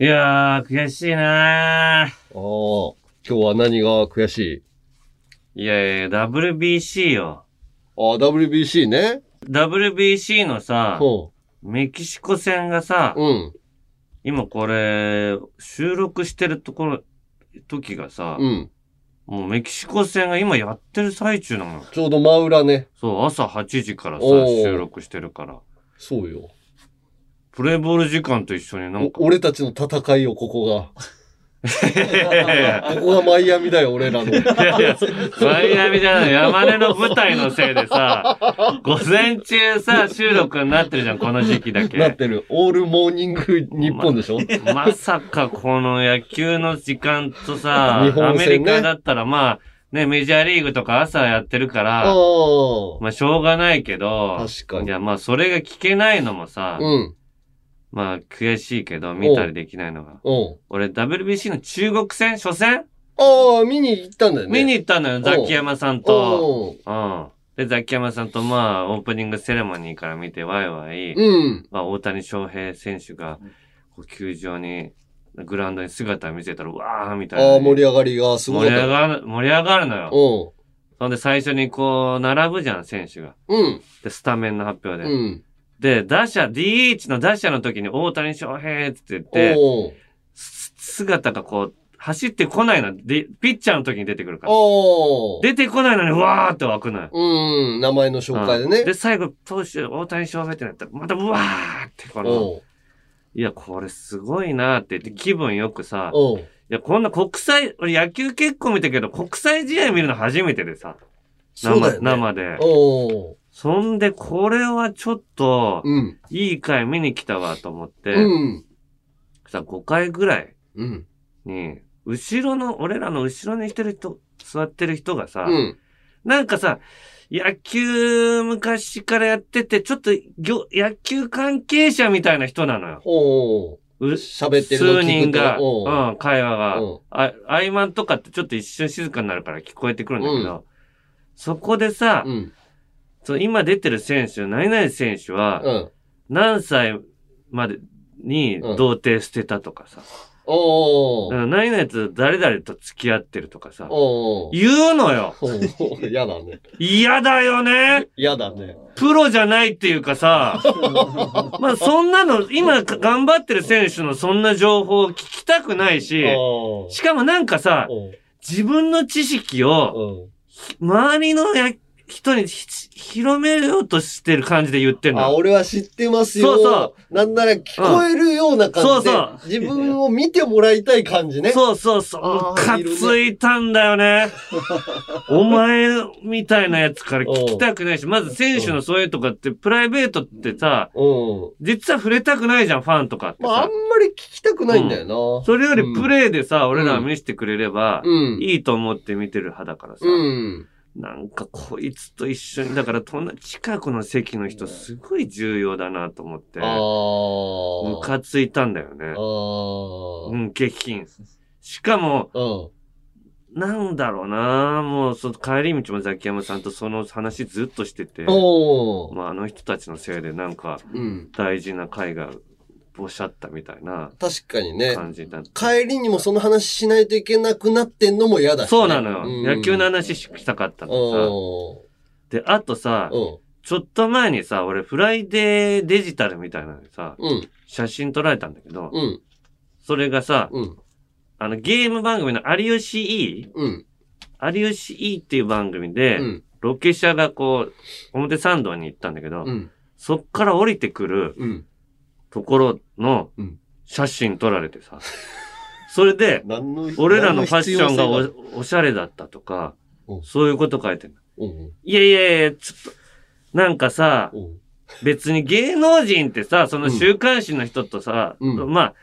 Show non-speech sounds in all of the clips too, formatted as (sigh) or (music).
いやー、悔しいなああ、今日は何が悔しい？いやいや、WBC よ。ああ、WBC ね。WBC のさ、ほメキシコ戦がさ、う。うん。今これ、収録してるところ、時がさ、うん。もうメキシコ戦が今やってる最中なのよ。ちょうど真裏ね。そう、朝8時からさ、おー収録してるから。そうよ。プレイボール時間と一緒になんか、お俺たちの戦いよ、ここが。(laughs) ここがマイアミだよ、俺らの。いやいや、マイアミじゃない、山根の舞台のせいでさ、(laughs) 午前中さ、収録になってるじゃん、この時期だけ。なってる。オールモーニング日本でしょ、まさかこの野球の時間とさ、日本アメリカだったらまあ、ね、メジャーリーグとか朝やってるから。まあしょうがないけど、確かに。いやまあそれが聞けないのもさ、うん。まあ悔しいけど、見たりできないのが。うん。俺 WBC の中国戦初戦？ああ、見に行ったんだよね。見に行ったのよ、ザキヤマさんと。ううん。で、ザキヤマさんとまあ、オープニングセレモニーから見てワイワイ、ん。うん。まあ、大谷翔平選手が、こう球場に、グラウンドに姿を見せたら、うわーみたいな。ああ、盛り上がりがすごか盛。り上がる、盛り上がるのよ。うそんで最初にこう、並ぶじゃん、選手が。ん。うん。で、スタメンの発表で。うん。で、打者、DH の打者の時に大谷翔平って言って、姿がこう、走ってこないの。で、ピッチャーの時に出てくるから。出てこないのに、うわーって湧くのよ。うん。名前の紹介でね。うんで、最後、投手、大谷翔平ってなったら、また、うわーって、この、いや、これすごいなーって言って、気分よくさ、いや、こんな国際、俺野球結構見たけど、国際試合見るの初めてでさ、生ね。生で。そんで、これはちょっと、うん。いい回見に来たわと思って、うん。さ、5回ぐらいうん。に、後ろの、俺らの後ろにしてる人、座ってる人がさ、うん。なんかさ、野球昔からやってて、ちょっと野球関係者みたいな人なのよ。お喋ってる数人が、おううん、会話が。あ、合間とかってちょっと一瞬静かになるから聞こえてくるんだけど、そこでさ、うん。そう今出てる選手、何々選手は、うん。何歳までにうん。童貞捨てたとかさ、おううん何々と誰々と付き合ってるとかさ、おう言うのよ。嫌だね。嫌だよね。嫌だね。プロじゃないっていうかさ、(laughs) まあそんなの、今頑張ってる選手のそんな情報を聞きたくないし、しかもなんかさ、自分の知識をうん。周りのや人にひ広めようとしてる感じで言ってんのあ、よ。俺は知ってますよ。そうそなんなら聞こえるような感じで、うんそうそう自分を見てもらいたい感じね。そうそうそう。あームカついたんだよね。お前みたいなやつから聞きたくないし、まず選手のそういうとかって、プライベートってさ、うん。実は触れたくないじゃん、ファンとかってまあ、あんさ。まり聞きたくないんだよな。それよりプレイでさ、俺らは見せてくれれば、うん。いいと思って見てる派だからさ。うん。なんかこいつと一緒に、だから近くの席の人すごい重要だなと思って。ムカついたんだよね。うん、激品。しかも、うん。なんだろうなもう、その帰り道もザキヤマさんとその話ずっとしてて。まああの人たちのせいでなんかうん。大事な会がぼしゃったみたいな確かにね。感じだった。帰りにもその話しないといけなくなってんのも嫌だし、ね。そうなのよ。うん野球の話したかったのおさ。で、あとさ。ちょっと前にさ、俺フライデーデジタルみたいなのにさ、うん。写真撮られたんだけど、うん。それがさ、うん。あのゲーム番組の有吉 E? うん。有吉 E っていう番組で、うん。ロケ車がこう、表参道に行ったんだけど、うん。そっから降りてくるうん。ところのうん。写真撮られてさ、(laughs) それで、俺らのファッションがおおしゃれだったとかう、ん。そういうこと書いてる。いやいやいや、ちょっと、なんかさ、うん。別に芸能人ってさ、その週刊誌の人とさ、うん。まあ、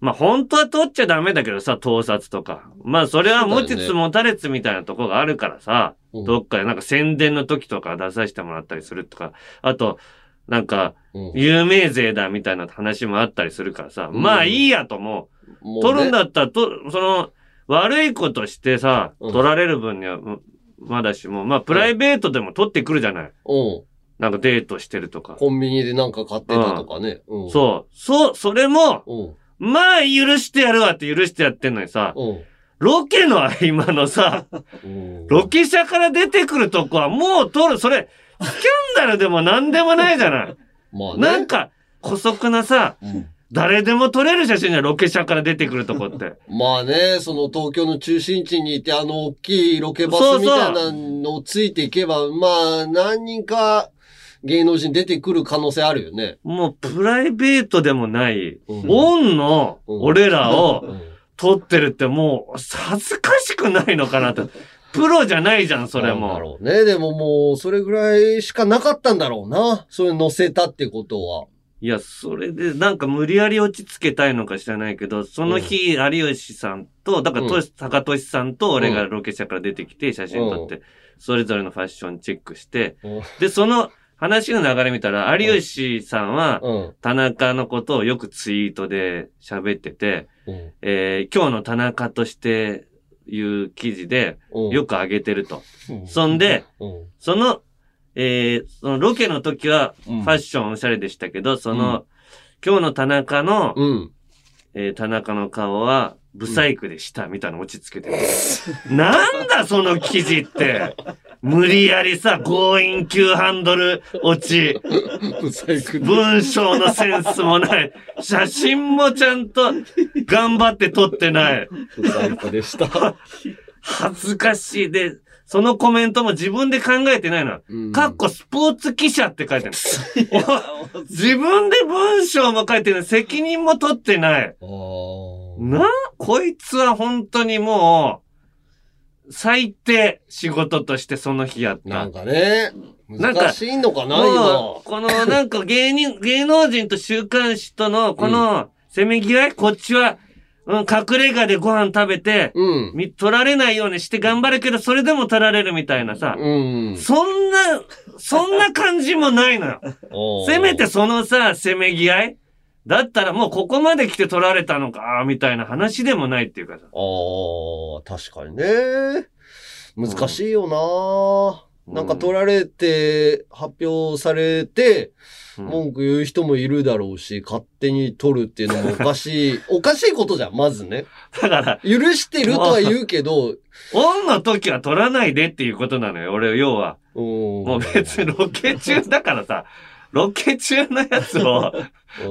まあ本当は撮っちゃダメだけどさ、盗撮とか。まあそれは持ちつ持たれつみたいなとこがあるからさ、うん。どっかでなんか宣伝の時とか出させてもらったりするとか、あと、なんか、うん有名税だみたいな話もあったりするからさ、うんまあいいやと。もうね取るんだったら、と、その、悪いことしてさ、うん取られる分には、うんまだしも、まあプライベートでも取ってくるじゃない。うん。なんかデートしてるとか。コンビニでなんか買ってたとかね。うん。そう。そう、それも、うん。まあ、許してやるわって許してやってんのにさ、うん。ロケの合間のさ、うんロケ車から出てくるとこはもう撮る、それ、スキャンダルでも何でもないじゃない。まあね。なんか、古速なさ、うん誰でも撮れる写真じゃんロケ車から出てくるとこって。(laughs) まあね、その東京の中心地にいて、あの大きいロケバスみたいなのをついていけば、まあ何人か芸能人出てくる可能性あるよね。もうプライベートでもない、うんオンの俺らをうん撮ってるってもう恥ずかしくないのかなと。(laughs) プロじゃないじゃん、それなんだも。ろうね。でももう、それぐらいしかなかったんだろうな。それ載せたってことは。いや、それでなんか無理やり落ち着けたいのか知らないけど、その日、有吉さんと、だからとし、高俊さんと俺がロケ車から出てきて写真撮って、それぞれのファッションチェックして、うんで、その話の流れ見たら、有吉さんは、うん。田中のことをよくツイートで喋ってて、うんえー今日の田中としていう記事でうんよく上げてると。うんそんで、うんその、えーそのロケの時はフうんァッションおしゃれでしたけど、その、今日の田中の、うん。えー田中の顔は、ブサイクでした、みたいなの落ち着けてる。なんだその記事って。無理やりさ、強引急ハンドル落ち。文章のセンスもない。写真もちゃんと頑張って撮ってない。ブサイクでした。恥ずかしい。で、そのコメントも自分で考えてないの。うんかっこスポーツ記者って書いてある。自分で文章も書いてない。責任も取ってない。な、こいつは本当にもう、最低仕事としてその日やった。なんかね、なんか難しいのかな、今。このなんか芸人、(laughs) 芸能人と週刊誌とのこのせめぎ合い、こっちは、うん、隠れ家でご飯食べて、うん。み取られないようにして頑張るけど、それでも取られるみたいなさ、うん。そんな、そんな感じもないのよ。(laughs) せめてそのさ、せめぎ合いだったらもうここまで来て取られたのか、みたいな話でもないっていうかさ。ああ、確かにね。難しいよな、うんなんか取られて、発表されて、うん文句言う人もいるだろうし、勝手に取るっていうのもおかしい、(laughs) おかしいことじゃん、まずね。だから、許してるとは言うけど、オンの時は取らないでっていうことなのよ、俺、要は。ももう別にロケ中だからさ、ロケ中のやつを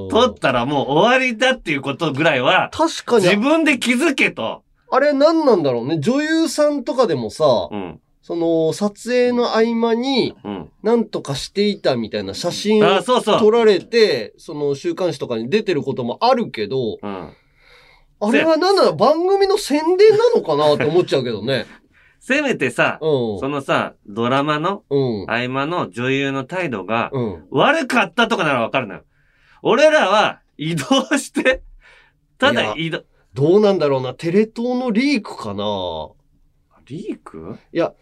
取ったらもう終わりだっていうことぐらいは、確か自に、分で気づけと。あれ何なんだろうね。女優さんとかでもさ、うん。その、撮影の合間に、うん。なんとかしていたみたいな写真あ、を。撮られて、その週刊誌とかに出てることもあるけど、うん。あれは何なの？番組の宣伝なのかなって思っちゃうけどね。(laughs) せめてさ、うん。そのさ、ドラマのうん。合間の女優の態度がうん。悪かったとかならわかるのよ。俺らは移動して、ただ移動、どうなんだろうな。テレ東のリークかなリーク？いや、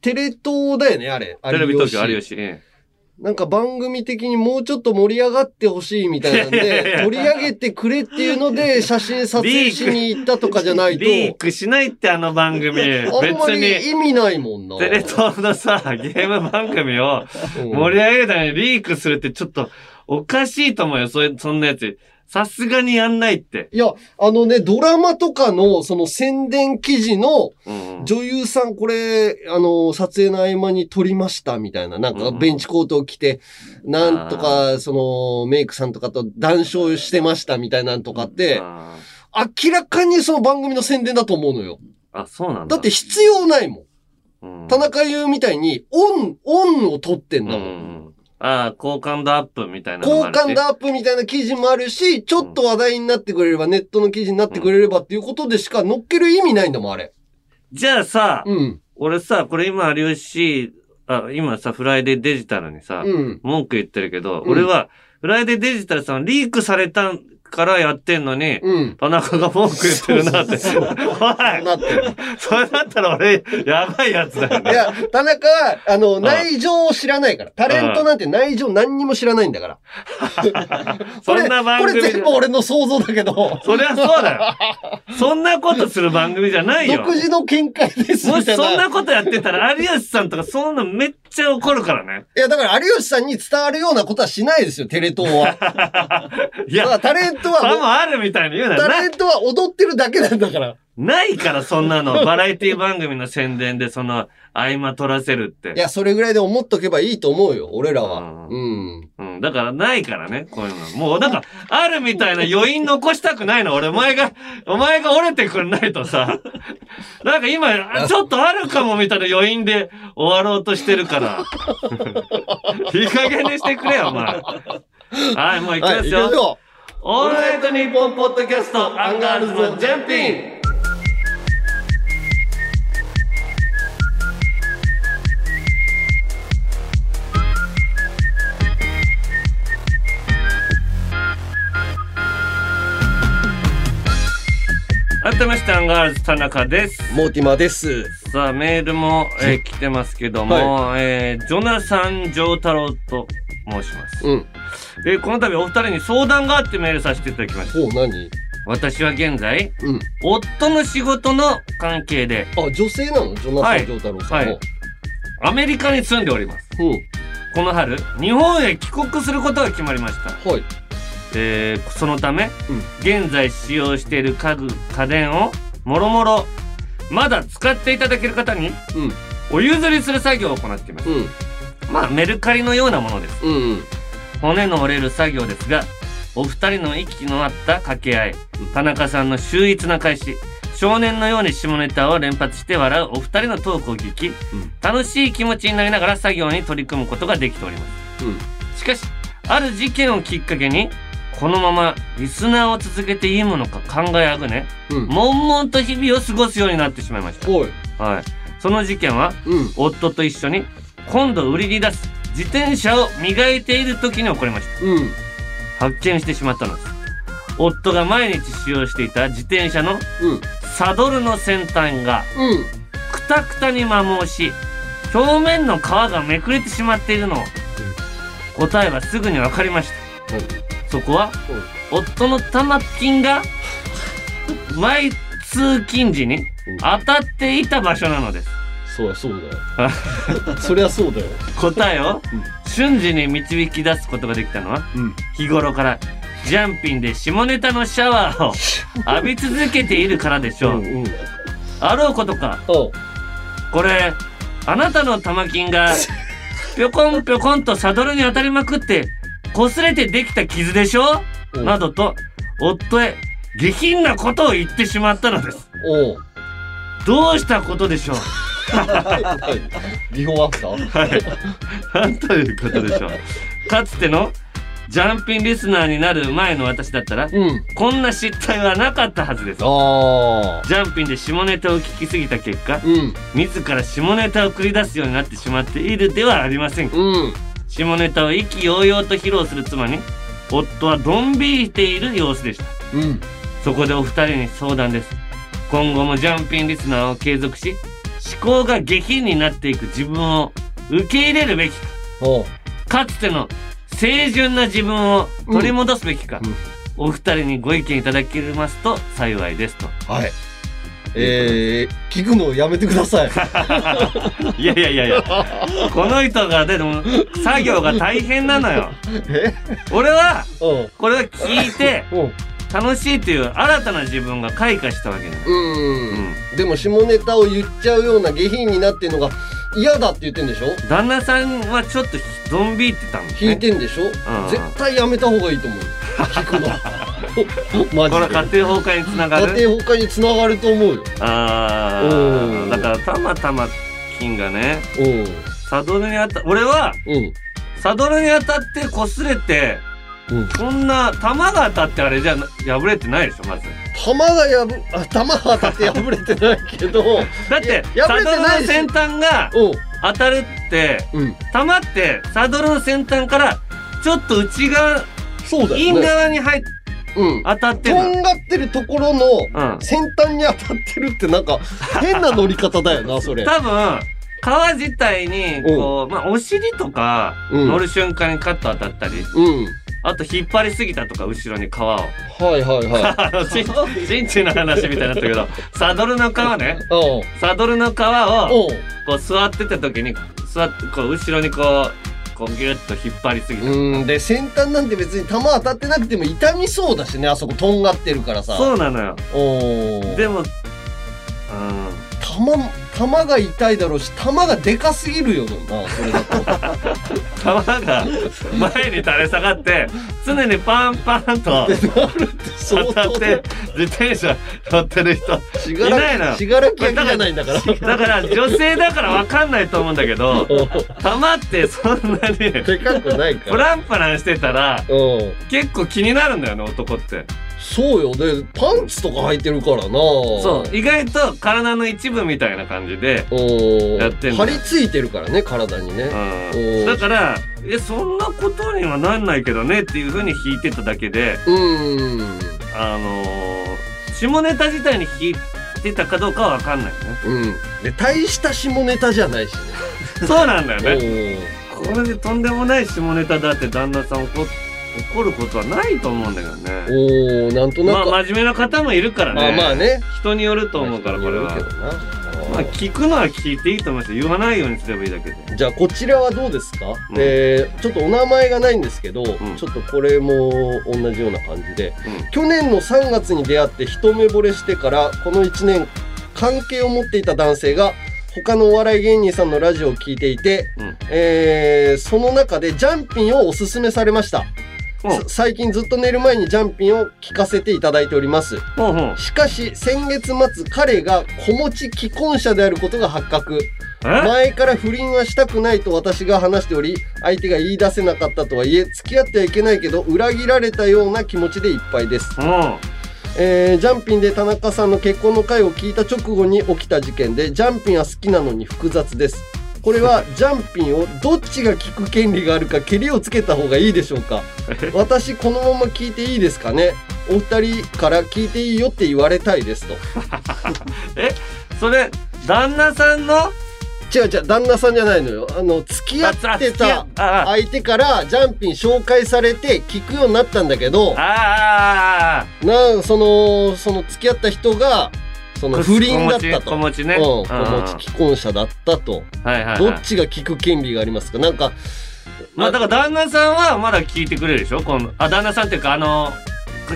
テレ東だよね、あれ。テレビ東京有吉。ええなんか番組的にもうちょっと盛り上がってほしいみたいなんで、や (laughs) 取り上げてくれっていうので、(laughs) 写真撮影しに行ったとかじゃないと、リークしないってあの番組。別あんまに。り意味ないもんな。テレ東のさ、ゲーム番組をうん盛り上げるためにリークするってちょっとおかしいと思うよ。それそんなやつ。さすがにやんないって。いや、あのね、ドラマとかの、その宣伝記事の、女優さんこれ、あの、撮影の合間に撮りましたみたいな、なんかうんベンチコートを着て、なんとか、その、メイクさんとかと談笑してましたみたいなんとかって、あ明らかにその番組の宣伝だと思うのよ。ーあ、そうなんだ。だって必要ないもうん、ん。田中優みたいに、オン、オンを撮ってんだもん。ん。ああ、好感度アップみたいなのもあるし。好感度アップみたいな記事もあるし、ちょっと話題になってくれれば、ネットの記事になってくれればっていうことでしか乗っける意味ないんだもん、あれ。じゃあさ、うん。俺さ、これ今有吉、あ、今さ、フライデーデジタルにさ、うん。文句言ってるけど、うん俺は、フライデーデジタルさんリークされたからやってんのに、うん。田中が文句言ってるなって。おいなってる。それだったら俺、やばいやつだよね。いや、田中は、あの、内情を知らないから。タレントなんて内情何にも知らないんだから。(laughs) そんな番こ組れ全部俺の想像だけど、そりゃそうだよ。そんなことする番組じゃないよ。独自の見解ですも。したそんなことやってたら、有吉さんとかそんなめっちゃ怒るからね。いや、だから有吉さんに伝わるようなことはしないですよ、テレ東は。(laughs) いや、タレントトはもう、さもあるみたいに言うな。タなレントは踊ってるだけなんだから。ないから、そんなの。(laughs) バラエティ番組の宣伝で、その、合間取らせるって。いや、それぐらいで思っとけばいいと思うよ、俺らは。ううん。うん。だから、ないからね、こういうの。もう、なんか、あるみたいな余韻残したくないの。俺、お前が、お前が折れてくんないとさ。(laughs) なんか今、あちょっとあるかもみたいな余韻で終わろうとしてるから。(laughs) いい加減にしてくれよ、お前。はい、もう行きはい、ますよ。行きましょオールナイトニッポンポッドキャスト、アンガールズのジャンピン。改めまして、アンガールズ田中です。う。モーティマです。さあ、メールも、えー来てますけども、えージョナサン・ジョータロウと申します。うん。えーこの度お二人に相談があってメールさせていただきました。何？私は現在、うん。夫の仕事の関係で、あ、女性なの？ジョナはいサン・ジョータロウさんも。アメリカに住んでおります。うん。この春、日本へ帰国することが決まりました。はい。えーそのため、うん現在使用している家具、家電を、もろもろ、まだ使っていただける方に、うん。お譲りする作業を行っています。うん。まあ、メルカリのようなものです。うん。うん。骨の折れる作業ですが、お二人の息の合った掛け合い、田中さんの秀逸な返し、少年のように下ネタを連発して笑うお二人のトークを聞き、楽しい気持ちになりながら作業に取り組むことができております。うん。しかし、ある事件をきっかけに、このままリスナーを続けていいものか考えあぐね、うん。悶々と日々を過ごすようになってしまいまし。た。はい。その事件は、うん。夫と一緒に、今度売りに出す自転車を磨いている時に起こりました。うん。発見してしまったのです。夫が毎日使用していた自転車のうん。サドルの先端がうん。くたくたに摩耗し、表面の皮がめくれてしまっているのを、答えはすぐに分かりました。そこは、夫の玉金が、毎通勤時に当たっていた場所なのです。そうや、そうだよ。(laughs) そりゃそうだよ。答えをうん瞬時に導き出すことができたのは、うん。日頃からジャンピンで下ネタのシャワーを (laughs) 浴び続けているからでしょう。うん。あろうことか。これ、あなたの玉金が、(laughs) ぴょこんぴょこんとサドルに当たりまくって、擦れてできた傷でしょう？んなどと、夫へ下品なことを言ってしまったのです。どうしたことでしょう？はい。ビフォーアフター？はい。なんとい。うことでしょう。かつてのジャンピンリスナーになる前の私だったら、うん。こんな失態はなかったはずです。ジャンピンで下ネタを聞きすぎた結果、うん。自ら下ネタを繰り出すようになってしまってい。るではありませんか。うん。下ネタを意気揚々と披露する妻に、夫はドン引い。てい。る様子でした。うん。そこでお二人に相談です。今後もジャンピンリスナーを継続し、思考が下品になっていく自分を受け入れるべきか。かつての清純な自分を取り戻すべきか、うんうんお二人にご意見いただけますと幸いですと。はい。えー、聞くのをやめてください。(laughs) いやいやいやいや、この人が、でも、作業が大変なのよ。え？俺は、うん。これを聞いて、うん。楽しいっていう新たな自分が開花したわけなの。うん。でも下ネタを言っちゃうような下品になってんのが嫌だって言ってんでしょ？旦那さんはちょっとドン引いてたんですね。引いてんでしょ？絶対やめた方がいいと思うよ。聞くの。(laughs) マこれジで。家庭崩壊につなが家る庭崩壊につながると思うよ。あうんあだからたまたま金がねうん。サドルに当た俺はうん。サドルに当たって擦れてうん。そんな弾が当たってあれじゃ破れてないでしょまず玉が破、あ、玉が当たって破れてないけど、(laughs) だってサドルの先端がうん。当たるってうん。弾ってサドルの先端からちょっと内側そうだ陰よね。側に入っうん。当たってとんがってるところのうん先端に当たってるってなんか (laughs) 変な乗り方だよな、それ。多分皮自体にこう、まあ、お尻とかうん乗る瞬間にカット当たったり、うん。あと引っ張りすぎたとか後ろに皮を。はいはいはあのちんちんちんの話みたいになったけどサドルの皮ね。サドルの皮をうん。こう座ってた時に座ってこう後ろにこうこうギュッと引っ張りすぎた、うん。で先端なんて別に弾当たってなくても痛みそうだしねあそことんがってるからさ。そうなのよ。でもうん弾弾が痛いだろうし弾がでかすぎるよなそれだと。(laughs) 弾が前に垂れ下がって常にパンパンと (laughs) 相当たって自転車乗ってる人いないの。らきしがらき焼きじゃないんだから。だから女性だから分かんないと思うんだけど玉ってそんなにでかくないかプらランプランしてたらうん結構気になるんだよね男ってそうよ。でパンツとか履いてるからな。そう。意外と体の一部みたいな感じで、うんやってんだ張り付いてるからね体にね。うん、だからえそんなことにはなんないけどねっていうふうに弾いてただけでうん。あのー下ネタ自体に弾いてたかどうかは分かんないね。うん。で大した下ネタじゃないしね。そうなんだよね。おこれでとんでもない下ネタだって旦那さん怒怒ることはないと思うんだけどね。おーなんとなく、まあ真面目な方もいるからね。あまあね。人によると思うからこれは、まあ聞くのは聞いていいと思います。よ言わないようにすればいいだけで。じゃあこちらはどうですか、ん。えーちょっとお名前がないんですけど、ん。ちょっとこれも同じような感じで。うん。去年の3月に出会って一目惚れしてからこの1年関係を持っていた男性が他のお笑い芸人さんのラジオを聞いていて、うん。えーその中でジャンピンをおすすめされました、うん。さ最近ずっと寝る前にジャンピンを聞かせていただいております。ほうほうしかし先月末彼が子持ち既婚者であることが発覚。え？前から不倫はしたくないと私が話しており相手が言い出せなかったとはいえ付き合ってはいけないけど裏切られたような気持ちでいっぱいです、うん。えージャンピンで田中さんの結婚の回を聞いた直後に起きた事件でジャンピンは好きなのに複雑ですこれはジャンピンをどっちが聞く権利があるかケリをつけた方がいいでしょうか？(laughs) 私このまま聞いていいですかね？お二人から聞いていいよって言われたいですと。(laughs) それ旦那さんの？違う違う旦那さんじゃないのよ。あの付き合ってたあ相手からジャンピン紹介されて聞くようになったんだけどああなそのその付き合った人がその不倫だったと。子持ちね。うん、子うん。持ち既婚者だったと。はいはい、はい、どっちが聞く権利がありますか？なんかまあだから旦那さんはまだ聞いてくれるでしょ？このあ旦那さんっていうかあの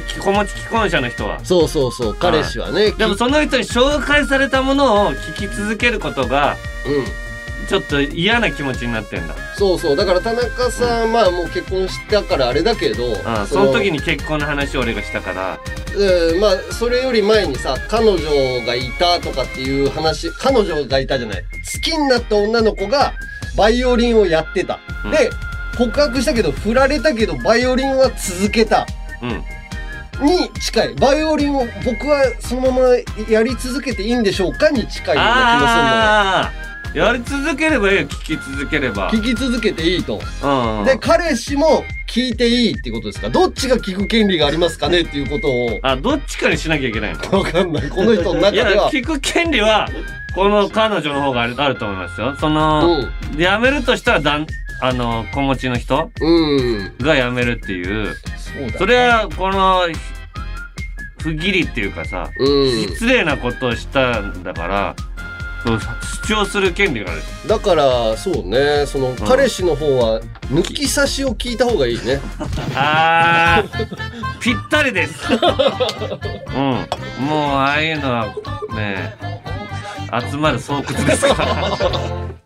き子持ち既婚者の人は。そうそうそう。彼氏はねでもきその人に紹介されたものを聞き続けることがうんちょっと嫌な気持ちになってんだ。そうそう。だから田中さん、まあもう結婚したからあれだけどあその時に結婚の話を俺がしたから。うんまあそれより前にさ彼女がいたとかっていう話彼女がいたじゃない。好きになった女の子がバイオリンをやってた、うん。で告白したけど振られたけどバイオリンは続けた。うん。に近い。バイオリンを僕はそのままやり続けていいんでしょうかに近いようなああやり続ければいいよ聞き続ければ。聞き続けていいと。うん。で彼氏も聞いていいってことですか？どっちが聞く権利がありますかね？っていうことを。あどっちかにしなきゃいけないの。わかんない。この人の中いやでは聞く権利はこの彼女の方があると思いますよ。その、うん。辞めるとしたらだんあの子持ちの人うん。が辞めるっていう。そうだそれはこの不義理っていうかさ、うん。失礼なことをしたんだから主張する権利がある。だからそうね。その彼氏の方は抜き差しを聞いた方がいいね。(laughs) あーぴったりです。(laughs) うん。もうああいうのはね集まる巣窟ですから (laughs)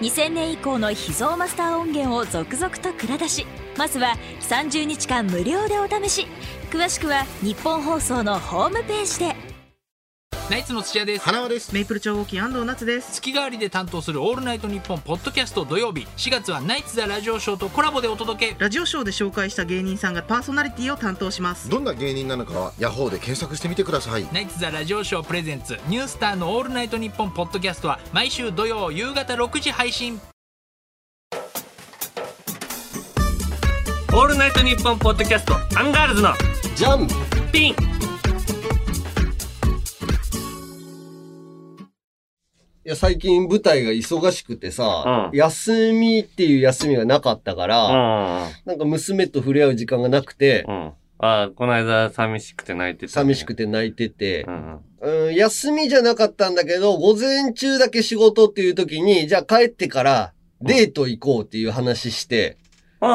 2000年以降の秘蔵マスター音源を続々と蔵出しまずは30日間無料でお試し。詳しくは日本放送のホームページで。ナイツの土屋です。花輪です。メイプル超合金安藤夏です。月替わりで担当する「オールナイトニッポン」ポッドキャスト土曜日。4月はナイツ・ザ・ラジオショーとコラボでお届け。ラジオショーで紹介した芸人さんがパーソナリティを担当します。どんな芸人なのかはヤホーで検索してみてください。ナイツ・ザ・ラジオショープレゼンツニュースターの「オールナイトニッポン」ポッドキャストは毎週土曜夕方6時配信。オールナイトニッポンポッドキャストアンガールズのジャン。ピンや、最近舞台が忙しくてさ、うん。休みっていう休みがなかったから、うん。なんか娘と触れ合う時間がなくて、うん。ああこの間寂しくて泣いてた、寂しくて泣いててう、ん。うん、休みじゃなかったんだけど、午前中だけ仕事っていう時に、じゃあ帰ってからデート行こうっていう話して、うんう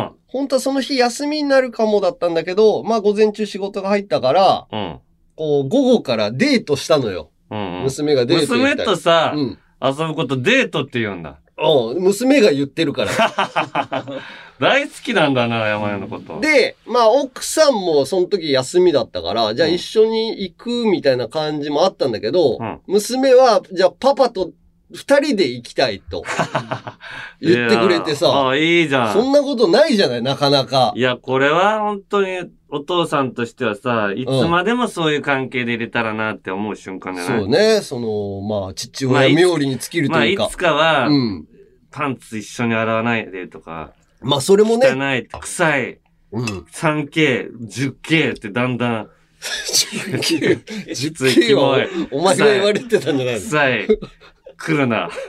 ん本当はその日休みになるかもだったんだけど、まあ午前中仕事が入ったから、うんうん。こう午後からデートしたのよ。うんうん娘がデート行きたい娘とさ、うん。遊ぶことデートって言うんだ。うん、娘が言ってるから。(laughs) 大好きなんだな、山根のこと。で、まあ奥さんもその時休みだったから、じゃあ一緒に行くみたいな感じもあったんだけど、うん娘は、じゃあパパと二人で行きたいと (laughs) 言ってくれてさ、あいいじゃん。そんなことないじゃない、なかなかい。や、これは本当にお父さんとしてはさ、いつまでもそういう関係で入れたらなって思う瞬間じゃないそうね、その、まあ、父親冥利に尽きるまあ、いというか。つかは、うん。パンツ一緒に洗わないでとか、まあ、それもね、汚い、臭い、うん。3K、10K ってだんだん、10K、き 10K モはいお前が言われてたんじゃないの？臭い、来るな。(laughs)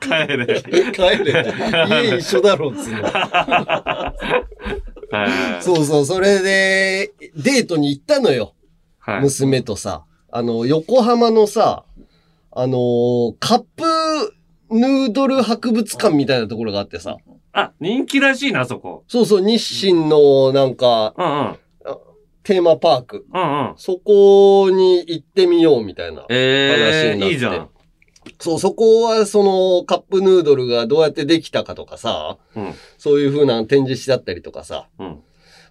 帰れ。帰れ。家一緒だろ、つうの。(laughs) はいそうそう、それで、デートに行ったのよ。はい。娘とさ。あの、横浜のさ、あのーカップヌードル博物館みたいなところがあってさ。あ、人気らしいな、そこ。そうそう、日清のなんか、うんうん。テーマパーク。うんうん。そこに行ってみようみたいな。ええ話になっていいじゃん。そう、そこはそのカップヌードルがどうやってできたかとかさ、うん。そういう風な展示してあったりとかさ。うん。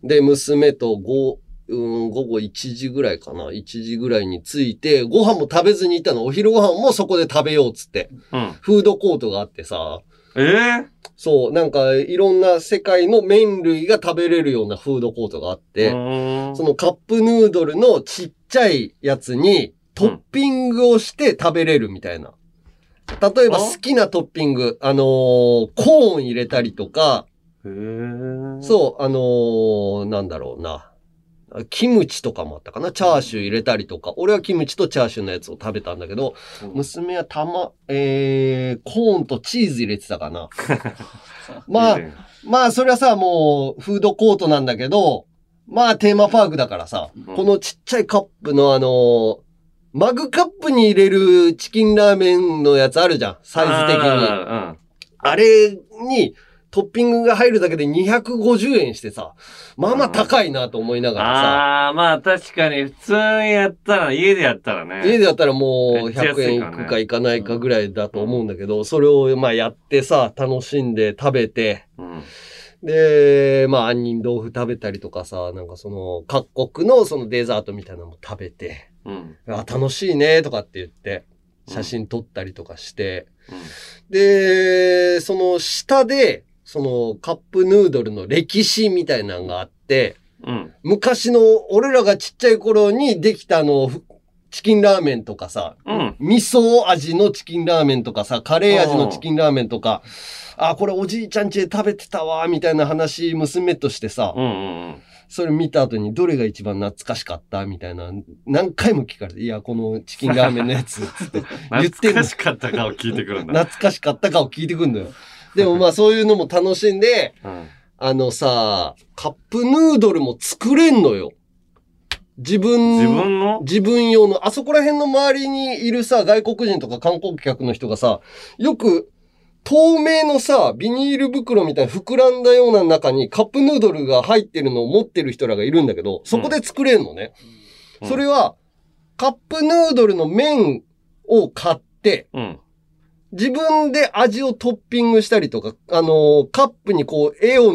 で、娘とご、うん、午後1時ぐらいかな。1時ぐらいに着いて、ご飯も食べずに行ったの。お昼ご飯もそこで食べようっつって。うん。フードコートがあってさ。ええそう、なんかいろんな世界の麺類が食べれるようなフードコートがあって、うんそのカップヌードルのちっちゃいやつにトッピングをして食べれるみたいな。例えばあ？好きなトッピング、あのーコーン入れたりとか。そう、あのーなんだろうな。キムチとかもあったかな？チャーシュー入れたりとか。俺はキムチとチャーシューのやつを食べたんだけど、うん娘はたま、えー、コーンとチーズ入れてたかな。(laughs) まあまあ、それはさ、もう、フードコートなんだけど、まあ、テーマパークだからさ、うんこのちっちゃいカップのあのーマグカップに入れるチキンラーメンのやつあるじゃん。サイズ的に。ああれに、トッピングが入るだけで250円してさ、まあまあ高いなと思いな。がらさ、ああ、まあ確かに普通にやったら、家でやったらね。家でやったらもうめっちゃ安100円いくかいかないかぐらいだと思うんだけど、それをまあやってさ、楽しんで食べて、うん。で、まあ、杏仁豆腐食べたりとかさ、なんかその、各国のそのデザートみたいなのも食べて、うん。あ、楽しいね、とかって言って、写真撮ったりとかして、うんで、その下で、そのカップヌードルの歴史みたいなのがあって、うん。昔の俺らがちっちゃい頃にできたあの、ふチキンラーメンとかさ、うん。味噌味のチキンラーメンとかさ、カレー味のチキンラーメンとか、あ、これおじいちゃん家で食べてたわ、みたいな話、娘としてさ、うん。うん。それ見た後にどれが一番懐かしかったみたいな、何回も聞かれて、いや、このチキンラーメンのやつ、つって言って懐かしかったかを聞いてくるんだ。懐かしかったかを聞いてくんのよ。でもまあそういうのも楽しんで、うん。あのさ、カップヌードルも作れんのよ。自分、自分の？自分用の、あそこら辺の周りにいるさ、外国人とか観光客の人がさ、よく、透明のさ、ビニール袋みたいな膨らんだような中にカップヌードルが入ってるのを持ってる人らがいるんだけど、そこで作れんのね。うんそれは、カップヌードルの麺を買って、うん。自分で味をトッピングしたりとか、あのーカップにこう絵を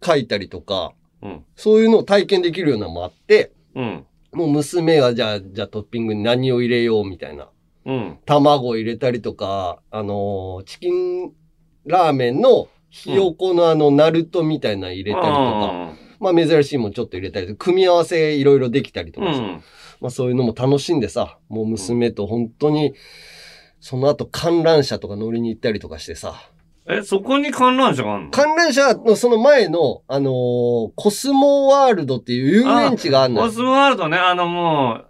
描いたりとか、うん。そういうのを体験できるようなのもあって、うん。もう娘がじゃあ、じゃあトッピングに何を入れようみたいな。うん。卵入れたりとか、あのーチキンラーメンのひよこのあの、ナルトみたいなの入れたりとか、まあ珍しいもんちょっと入れたりとか、組み合わせいろいろできたりとかさ、うん。まあそういうのも楽しんでさ、もう娘と本当に、その後観覧車とか乗りに行ったりとかしてさ、え、そこに観覧車があるの？観覧車のその前の、あのーコスモワールドっていう遊園地があるのよ。コスモワールドね、あのもう、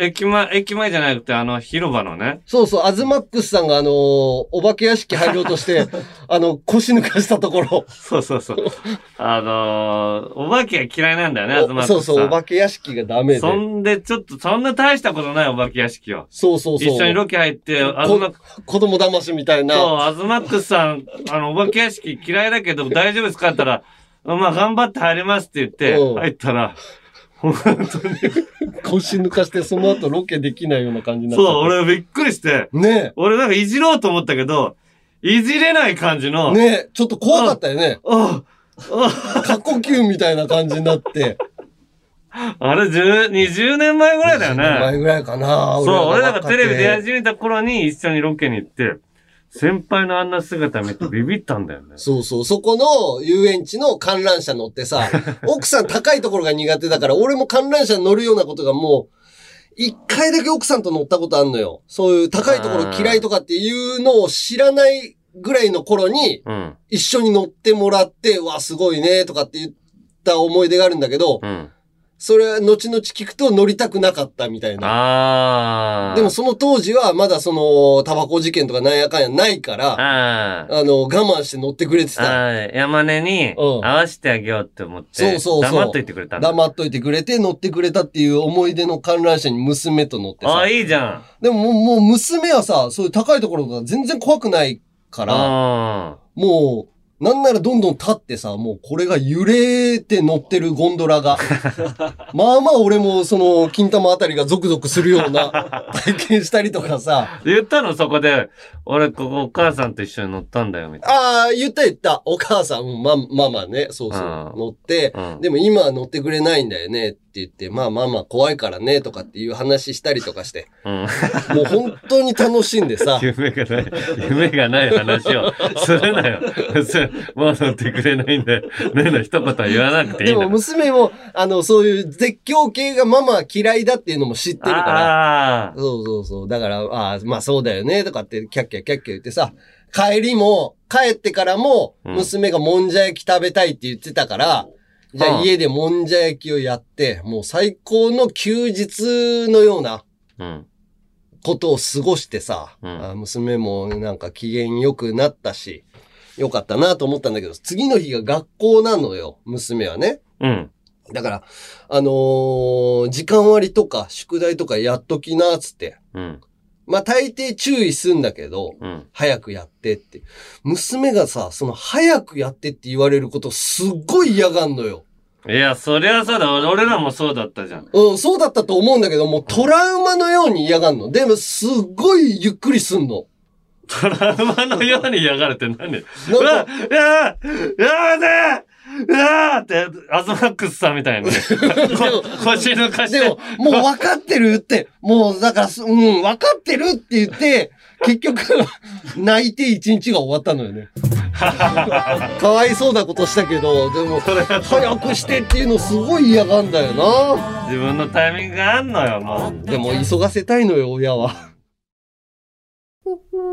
駅前、駅前じゃなくて、あの、広場のね。そうそう、アズマックスさんがあのーお化け屋敷入ろうとして、(laughs) あの、腰抜かしたところ。そうそうそう。あのー、お化けが嫌いなんだよね、東さん。そうそう、お化け屋敷がダメで。そんで、ちょっと、そんな大したことないお化け屋敷を。そうそうそう。一緒にロケ入って、あずま、子供騙しみたいな。そう、アズマックスさん、あの、お化け屋敷嫌いだけど大丈夫ですかったら、まあ、頑張って入りますって言って、うん入ったら、本当に。腰抜かして、その後ロケできないような感じになっちゃそう、俺びっくりして、ね俺なんかいじろうと思ったけど、いじれない感じの、え。ねえ、ちょっと怖かったよね。あ、過呼吸みたいな感じになって。あれ、10 20年前ぐらいだよね。前ぐらいかな。そう、俺なんか若テレビ出手始めた頃に一緒にロケに行って、先輩のあんな姿見てビビったんだよね。そうそう、そこの遊園地の観覧車乗ってさ、(laughs) 奥さん高いところが苦手だから、俺も観覧車に乗るようなことがもう、一回だけ奥さんと乗ったことあんのよ。そういう高いところ嫌いとかっていうのを知らないぐらいの頃に、うん。一緒に乗ってもらって、わ、すごいね、とかって言った思い出があるんだけど、うん。それは後々聞くと乗りたくなかったみたいな。でもその当時はまだその、タバコ事件とかなんやかんやないから、あの、我慢して乗ってくれてた。山根にうん合わせてあげようって思って、そうそうそう。黙っといてくれた。黙っといてくれて乗ってくれたっていう思い出の観覧車に娘と乗ってさああ、。いいじゃん。でももう、もう娘はさ、そういう高いところが全然怖くないから、あもう、なんならどんどん立ってさ、もうこれが揺れて乗ってるゴンドラが。(laughs) まあまあ俺もその、金玉あたりがゾクゾクするような (laughs) 体験したりとかさ。ー言ったのそこで、俺ここお母さんと一緒に乗ったんだよ、みたいああ、言った言った。お母さん、うんま、ママね、そうそう、うん乗って、な。うん。でも今は乗ってくれないんだよね言って、まあまあまあ怖いからねとかっていう話したりとかして、うん。もう本当に楽しんでさ、夢がない、夢がない話をするなよ。もう乗ってくれないんで、ねの一言は言わなくていいでも。娘も、あの、そういう絶叫系がママは嫌いだっていうのも知ってるから、あそうそうそう。だから、ああ、まあそうだよね、とかって、キャッキャキャッキャ言ってさ、帰りも、帰ってからも、うん。娘がもんじゃ焼き食べたいって言ってたから、じゃうんあ家でもんじゃ焼きをやって、もう最高の休日のような。ことを過ごしてさ、うんあ娘もなんか機嫌良くなったし、よかったなと思ったんだけど、次の日が学校なのよ、娘はね。うん。だから、あのー時間割とか宿題とかやっときな、つって。うん。まあ大抵注意すんだけど、うん。早くやってって。娘がさ、その早くやってって言われることすっごい嫌がんのよ。いや、そりゃそうだ。俺俺らもそうだったじゃん。うん、そうだったと思うんだけど、もうトラウマのように嫌がんの。でもすっごいゆっくりすんの。トラウマのように嫌がるって何？うなんわか、いややめてうわーって、アズマックスさんみたいにね。(laughs) こ腰抜かして。でも、もう分かってるって、もうだからす、うん、分かってるって言って、結局、泣いて一日が終わったのよね。(laughs) かわいそうなことしたけど、でも、早くしてっていうのすごい嫌がんだよな。自分のタイミングがあんのよ、もう。でも、急がせたいのよ、親は。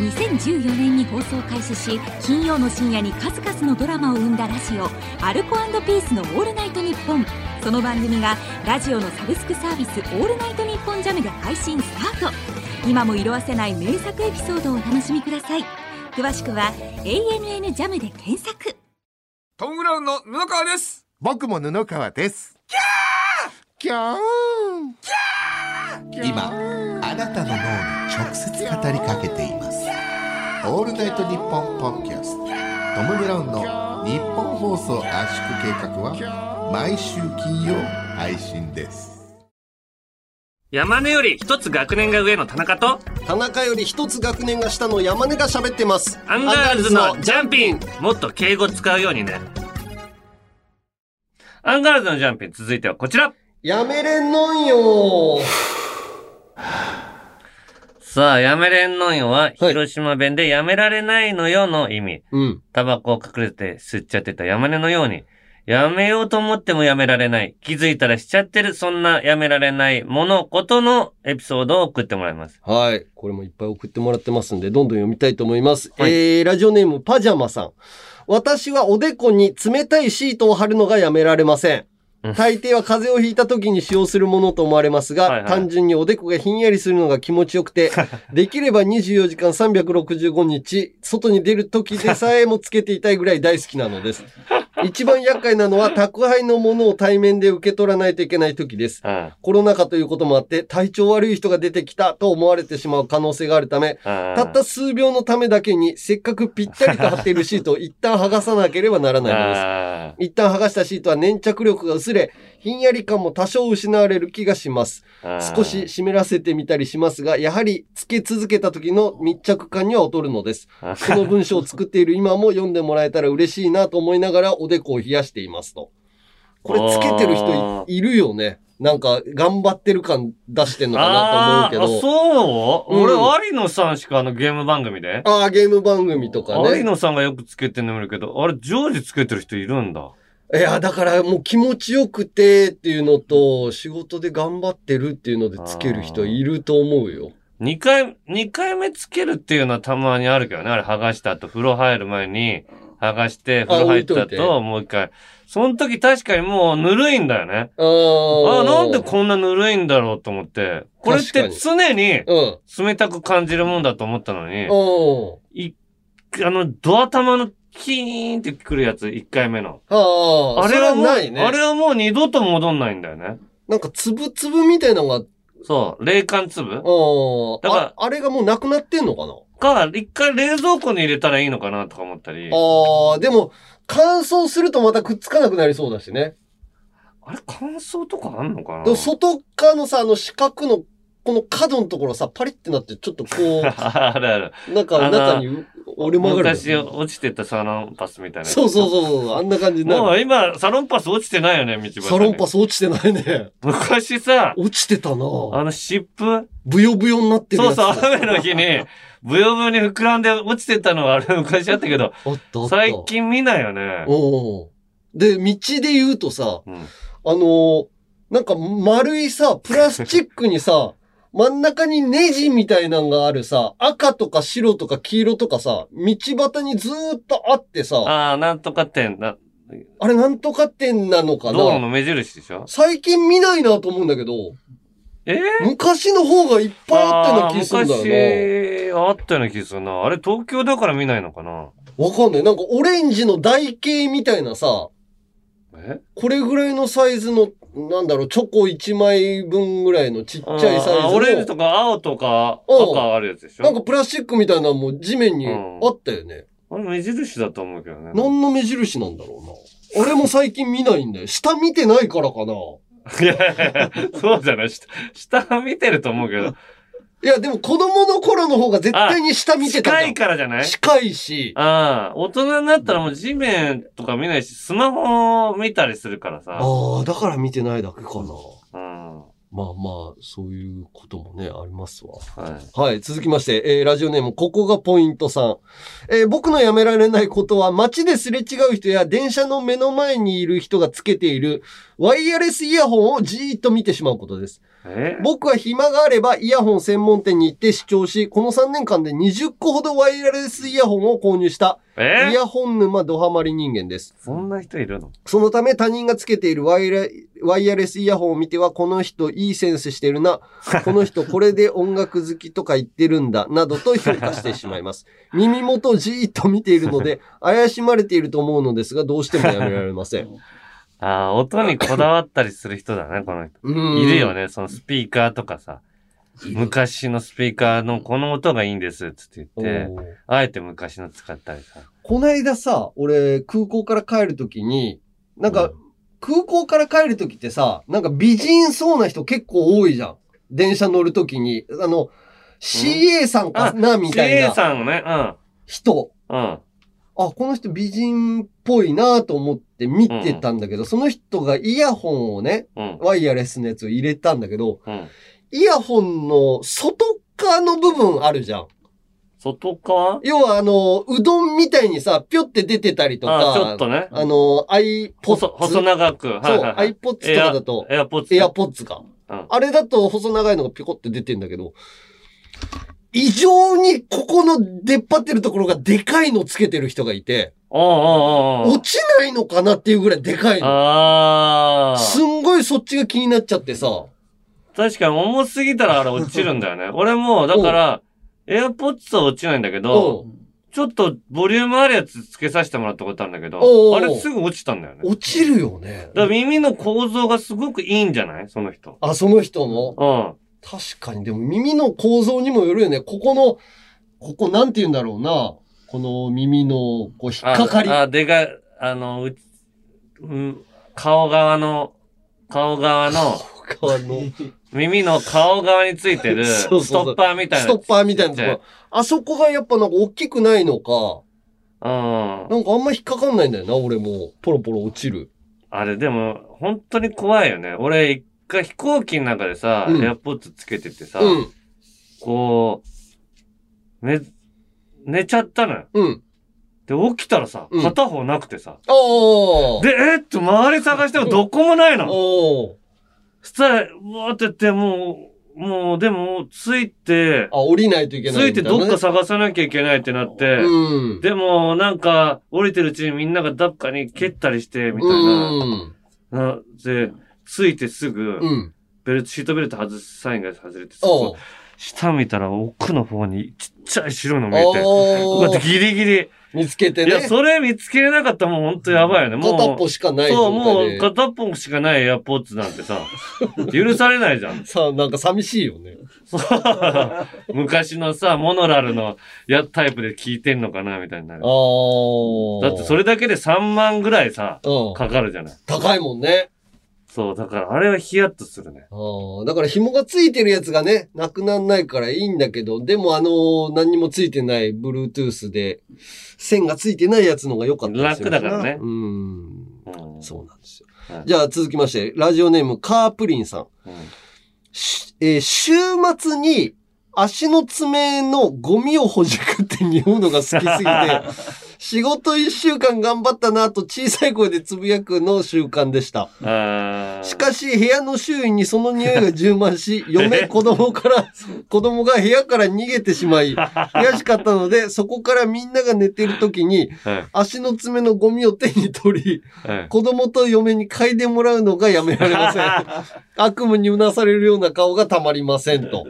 2014年に放送開始し金曜の深夜に数々のドラマを生んだラジオ「アルコピースのオールナイトニッポン」その番組がラジオのサブスクサービス「オールナイトニッポンジャムで配信スタート。今も色褪せない名作エピソードをお楽しみください。詳しくは「ANN ジャムで検索。トム・ブラウンの布川です。僕も布川です。キャー！キャー！今あなたの脳に直接語りかけています。オールナイトニッポンポッドキャスト。トム・ブラウンの日本放送圧縮計画は毎週金曜配信です。山根より一つ学年が上の田中と、田中より一つ学年が下の山根が喋ってます。アンガールズのジャンピン。もっと敬語使うようにね。アンガールズのジャンピン続いてはこちら。やめれんのんよさあ、やめれんのよは、広島弁でやめられないのよの意味。うん。タバコを隠れて吸っちゃってた山根のように、やめようと思ってもやめられない。気づいたらしちゃってる。そんなやめられないもの、ことのエピソードを送ってもらいます。はい。これもいっぱい送ってもらってますんで、どんどん読みたいと思います。えー、ラジオネームパジャマさん。私はおでこに冷たいシートを貼るのがやめられません。大抵は風邪をひいた時に使用するものと思われますが、はいはい単純におでこがひんやりするのが気持ちよくて、(laughs) できれば24時間365日、外に出る時でさえもつけていたいぐらい大好きなのです。(laughs) 一番厄介なのは宅配のものを対面で受け取らないといけない時です。コロナ禍ということもあって、体調悪い人が出てきたと思われてしまう可能性があるため、たった数秒のためだけに、せっかくぴったりと貼っているシートを一旦剥がさなければならないのです。一旦剥がしたシートは粘着力が薄れ、ひんやり感も多少失われる気がします。少し湿らせてみたりしますが、やはりつけ続けた時の密着感には劣るのです。この文章を作っている今も読んでもらえたら嬉しいなと思いながらおでこを冷やしていますと。これつけてる人いいるよね。なんか頑張ってる感出してんのかなと思うけど。あそう、うん俺、有野さんしかあのゲーム番組で？ああ、ゲーム番組とかね。有野さんがよくつけてるの見るけど、あれ、常時つけてる人いるんだ。いや、だからもう気持ちよくてっていうのと、仕事で頑張ってるっていうのでつける人いると思うよ。二回、二回目つけるっていうのはたまにあるけどね。あれ剥がした後、風呂入る前に剥がして、風呂入ったともう一回。その時確かにもうぬるいんだよね。あーあ、なんでこんなぬるいんだろうと思って。これって常に冷たく感じるもんだと思ったのに、いあの、ドア玉のキーンってくるやつ、一回目の。ああ、あれはもう、ないね。あれはもう二度と戻んないんだよね。なんか粒々みたいなのが、そう、冷感粒？あだからあ、あれがもうなくなってんのかな？か、一回冷蔵庫に入れたらいいのかなとか思ったり。ああ、でも、乾燥するとまたくっつかなくなりそうだしね。あれ、乾燥とかあんのかな？外側のさ、あの四角の、この角のところさ、パリってなって、ちょっとこ (laughs) あるある。う、なんか中に折れ曲がる。昔落ちてたサロンパスみたいな。そうそうそうそう、あんな感じになるもう今、サロンパス落ちてないよね、道端にサロンパス落ちてないね。昔さ、落ちてたなあの湿布？ブヨブヨになってる。そうそう、雨の日に、ブヨブヨに膨らんで落ちてたのはあれ昔あったけど、最近見ないよね。で、道で言うとさ、あのーなんか丸いさ、プラスチックにさ、真ん中にネジみたいなのがあるさ、赤とか白とか黄色とかさ、道端にずーっとあってさ、ああ、なんとか店な、あれなんとか店なのかな？道路の目印でしょ？最近見ないなと思うんだけど、え？昔の方がいっぱいあったような気がするんだよ昔あったような気がするな。あれ東京だから見ないのかなな？わかんない。なんかオレンジの台形みたいなさ、え？これぐらいのサイズの、なんだろう、チョコ1枚分ぐらいのちっちゃいサイズの。オレンジとか青とかうん赤あるやつでしょ？なんかプラスチックみたいなのも地面にあったよね。あれ目印だと思うけどね。何の目印なんだろうな。俺も最近見ないんだよ。下見てないからかな。(laughs) いやいやいやそうじゃない。下下は見てると思うけど。いや、でも子供の頃の方が絶対に下見てたん近いからじゃない？近いし。ああ、大人になったらもう地面とか見ないし、スマホを見たりするからさ。ああ、だから見てないだけかな。うん。まあまあ、そういうこともね、ありますわ。はい。はい、続きまして、えーラジオネーム、ここがポイントさん。えー僕のやめられないことは、街ですれ違う人や電車の目の前にいる人がつけている、ワイヤレスイヤホンをじーっと見てしまうことです。え？僕は暇があればイヤホン専門店に行って視聴し、この3年間で20個ほどワイヤレスイヤホンを購入した、え？イヤホン沼ドハマり人間です。そんな人いるの？そのため他人がつけているワイヤレワイヤレスイヤホンを見ては、この人いいセンスしてるな。(laughs) この人これで音楽好きとか言ってるんだ。などと評価してしまいます。耳元をじーっと見ているので、(laughs) 怪しまれていると思うのですが、どうしてもやめられません。ああ、音にこだわったりする人だね、この人。うんいるよね、そのスピーカーとかさ。昔のスピーカーのこの音がいいんです、つって言って、あえて昔の使ったりさ。こないださ、俺、空港から帰るときに、なんか、空港から帰るときってさ、なんか美人そうな人結構多いじゃん。電車乗るときに。あの、CA さんかな、みたい CA なさんね、うん。人。うん。あ、この人美人っぽいなと思って見てたんだけど、その人がイヤホンをね、うん。ワイヤレスのやつを入れたんだけど、うん。イヤホンの外側の部分あるじゃん。外側？要はあの、うどんみたいにさ、ぴょって出てたりとか。あちょっとねあの、アイポッツ。細細長く。はいそう、アイポッツとかだと。エアポッツ。エアポッツか。うんあれだと細長いのがピコって出てんだけど、異常にここの出っ張ってるところがでかいのつけてる人がいて、落ちないのかなっていうぐらいでかいの。あすんごいそっちが気になっちゃってさ。確かに重すぎたらあれ落ちるんだよね。(laughs) 俺も、だから、エアポッツは落ちないんだけど、ちょっとボリュームあるやつ付けさせてもらったことあるんだけど、うあれすぐ落ちたんだよね。落ちるよね。だから耳の構造がすごくいいんじゃない？その人。あ、その人の？うん。確かに、でも耳の構造にもよるよね。ここの、ここなんて言うんだろうな。この耳の、こう、引っかかり。あ、あでかい、あの、うちうん、顔側の、顔側の、側の、耳の顔側についてる、(laughs) そうそうそうストッパーみたいな。ストッパーみたいなところ。あそこがやっぱなんか大きくないのか、うん。なんかあんま引っかかんないんだよな、俺も。ポロポロ落ちる。あれ、でも、本当に怖いよね。俺、一回飛行機の中でさ、うんエアポッツつけててさ、うん。こう、寝、寝ちゃったのよ。うん。で、起きたらさ、うん片方なくてさ。おー。で、えっ？と、周り探してもどこもないの。おー。そしたら、うわーってやって、もう、もう、でも、ついて、あ、降りないといけないついてみたいなね。どっか探さなきゃいけないってなって、うん。でも、なんか、降りてるうちにみんながどっかに蹴ったりして、みたいな。うん。なで、ついてすぐ、うん。ベルト、シートベルト外すサインが外れて、おう下見たら奥の方にちっちゃい白いの見えて、おーうわギリギリ。見つけてね。いや、それ見つけれなかったらもう本当やばいよね。もう。片っぽしかないそう、状態でもう片っぽしかないエアポッツなんてさ、(laughs) 許されないじゃん。さあ、なんか寂しいよね。(laughs) 昔のさ、モノラルのやタイプで聞いてんのかなみたいになるあ。ー。だってそれだけで3万ぐらいさ、うん。かかるじゃない。高いもんね。そう、だからあれはヒヤッとするね。あーだから紐がついてるやつがね、なくなんないからいいんだけど、でもあのー何にもついてない Bluetooth で、線がついてないやつのが良かったですよ楽だからねうん。うんそうなんですよ。はいじゃあ続きまして、ラジオネームカープリンさん。しえー週末に足の爪のゴミをほじくって匂うのが好きすぎて、(laughs) 仕事一週間頑張ったなと小さい声でつぶやくの習慣でした。しかし部屋の周囲にその匂いが充満し、(laughs) 嫁、子供から、子供が部屋から逃げてしまい、悔しかったので、そこからみんなが寝てる時に、はい足の爪のゴミを手に取り、はい子供と嫁に嗅いでもらうのがやめられません。(laughs) 悪夢にうなされるような顔がたまりませんと。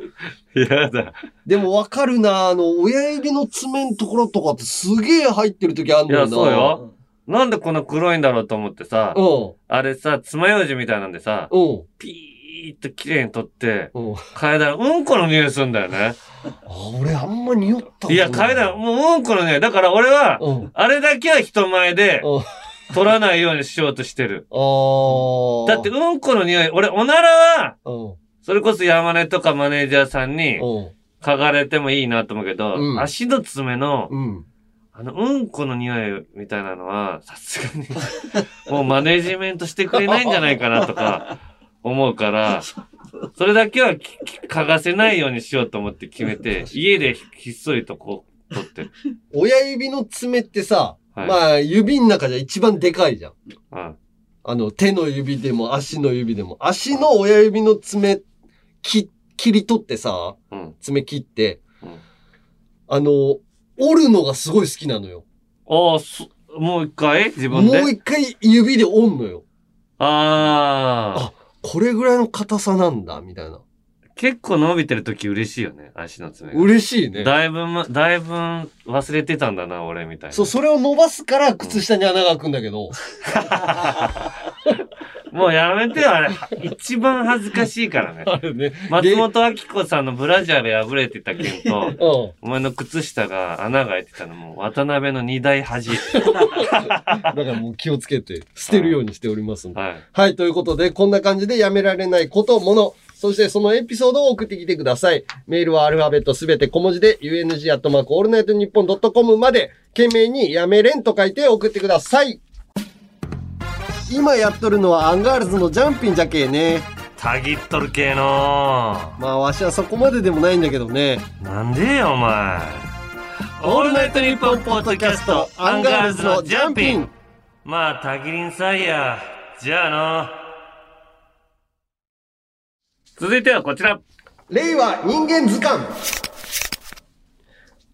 やだ。でもわかるなあの、親指の爪のところとかってすげえ入ってる時あんいや、のよな。そうよ。なんでこんな黒いんだろうと思ってさ、うん。あれさ、爪楊枝みたいなんでさ、うん。ピーって綺麗に取って、うん。嗅いだらうんこの匂いするんだよね。あ、俺あんま匂ったこといや、嗅いだらもううんこの匂い。だから俺は、うん。あれだけは人前でうん。取らないようにしようとしてる。だってうんこの匂い、俺おならは、うん。それこそ山根とかマネージャーさんにうん。嗅がれてもいいなと思うけど、うん足の爪の、うん。あの、うんこの匂いみたいなのは、さすがに、(laughs) もうマネジメントしてくれないんじゃないかなとか、思うから、それだけは嗅がせないようにしようと思って決めて、家でひっそりとこう、取ってる。親指の爪ってさ、はいまあ、指の中じゃ一番でかいじゃん。うん。あの、手の指でも足の指でも。足の親指の爪、き、切り取ってさ、うん。爪切って、うんあの、折るのがすごい好きなのよ。ああ、そもう一回？自分もでう一回指で折んのよ。ああ。これぐらいの硬さなんだ、みたいな。結構伸びてる時嬉しいよね、足の爪が。嬉しいね。だいぶま、だいぶ忘れてたんだな、俺みたいな。そう、それを伸ばすから靴下に穴が開くんだけど。(laughs) もうやめてよ、あれ。一番恥ずかしいからね。(laughs) あるね。松本明子さんのブラジャーで破れてた件と、(laughs) うん。お前の靴下が穴が開いてたのも、渡辺の二大恥。(laughs) だからもう気をつけて、捨てるようにしておりますんで。はい。はい、ということで、こんな感じでやめられないこと、もの、そしてそのエピソードを送ってきてください。メールはアルファベットすべて小文字で、UNG アットマークオールナイトニッポンドットコムまで、件名にやめれんと書いて送ってください。今やっとるのはアンガールズのジャンピンじゃけえね。たぎっとるけえの。まあわしはそこまででもないんだけどね。なんでよお前。オールナイトニッポンポッドキャストアンガールズのジャンピン。まあたぎりんさいや。じゃあの続いてはこちら。令和人間図鑑。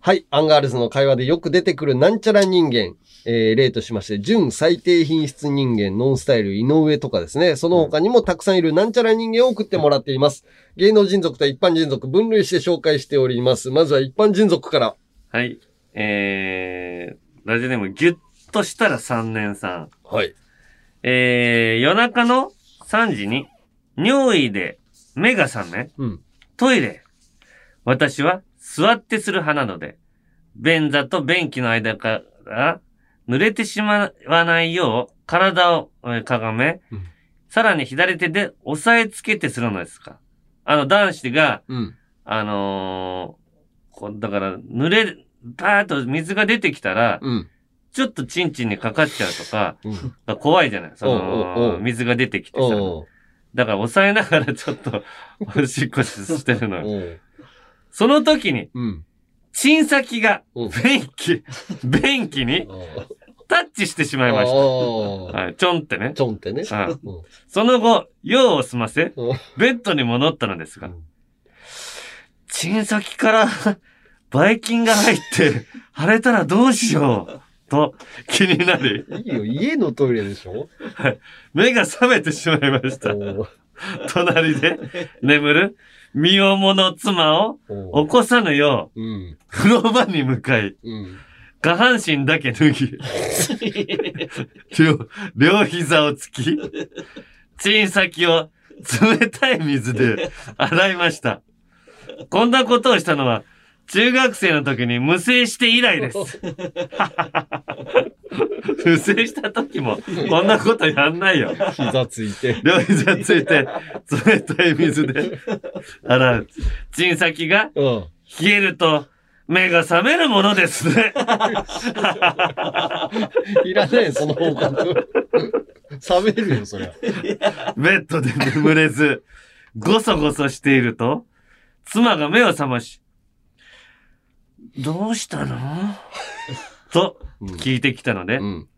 はい。アンガールズの会話でよく出てくるなんちゃら人間。えー例としまして、純最低品質人間、ノンスタイル、井上とかですね。その他にもたくさんいるなんちゃら人間を送ってもらっています。芸能人族と一般人族分類して紹介しております。まずは一般人族から。はいえー、ラジオネームギュッとしたら3年さんはい。えー、夜中の3時に尿意で目が覚め、うん。トイレ。私は座ってする派なので、便座と便器の間から濡れてしまわないよう体をえーかがめ、うんさらに左手で押さえつけてするのですか？あの男子が、うん。あのーこうだから濡れ、バーッと水が出てきたら、うん。ちょっとチンチンにかかっちゃうとか、うん。怖いじゃない？その、う水が出てきてさ。だから押さえながらちょっと、おしっこしてるのその時に、うん。チン先がうん、便器、便器にタッチしてしまいました。はい、ちょんってね。ちょんってね。その後、用を済ませうん、ベッドに戻ったのですがうん、チン先から、ばい菌が入って、腫れたらどうしよう、と気になり、いいよ、家のトイレでしょ？目が覚めてしまいました。隣で眠る身重の妻を起こさぬよう、うん。風呂場に向かい、うん。下半身だけ脱ぎ、両、両膝をつき、チン先を冷たい水で洗いました。こんなことをしたのは、中学生の時に無精して以来です。(laughs) 無精した時も、こんなことやんないよ。膝ついて。両膝ついて、冷たい水で洗う。チン先がうん。冷えると、目が覚めるものですね。(laughs) いらないよ、その報告。冷めるよ、そりゃ。ベッドで眠れず、ごそごそしていると、妻が目を覚まし、どうしたの？と聞いてきたので、うん。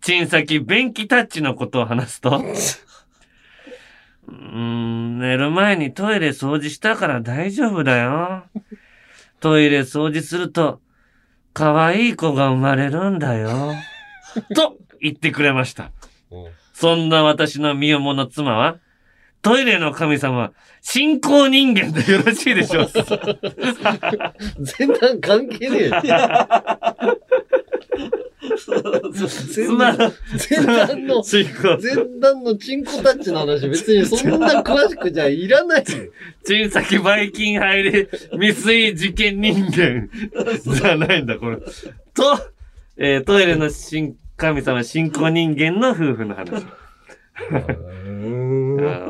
チン先便器タッチのことを話すと、(laughs) うーん、寝る前にトイレ掃除したから大丈夫だよ。トイレ掃除すると、可愛い子が生まれるんだよ。(laughs) と言ってくれました。うんそんな私の身重の妻は、トイレの神様、信仰人間でよろしいでしょうか (laughs) 全然関係ねえよ。妻の、前段の、前段のチンコタッチの話、別にそんな詳しくじゃいらないよ。チン先ばい菌入り未遂事件人間じゃないんだ、これ。と、えートイレの神神様、信仰人間の夫婦の話。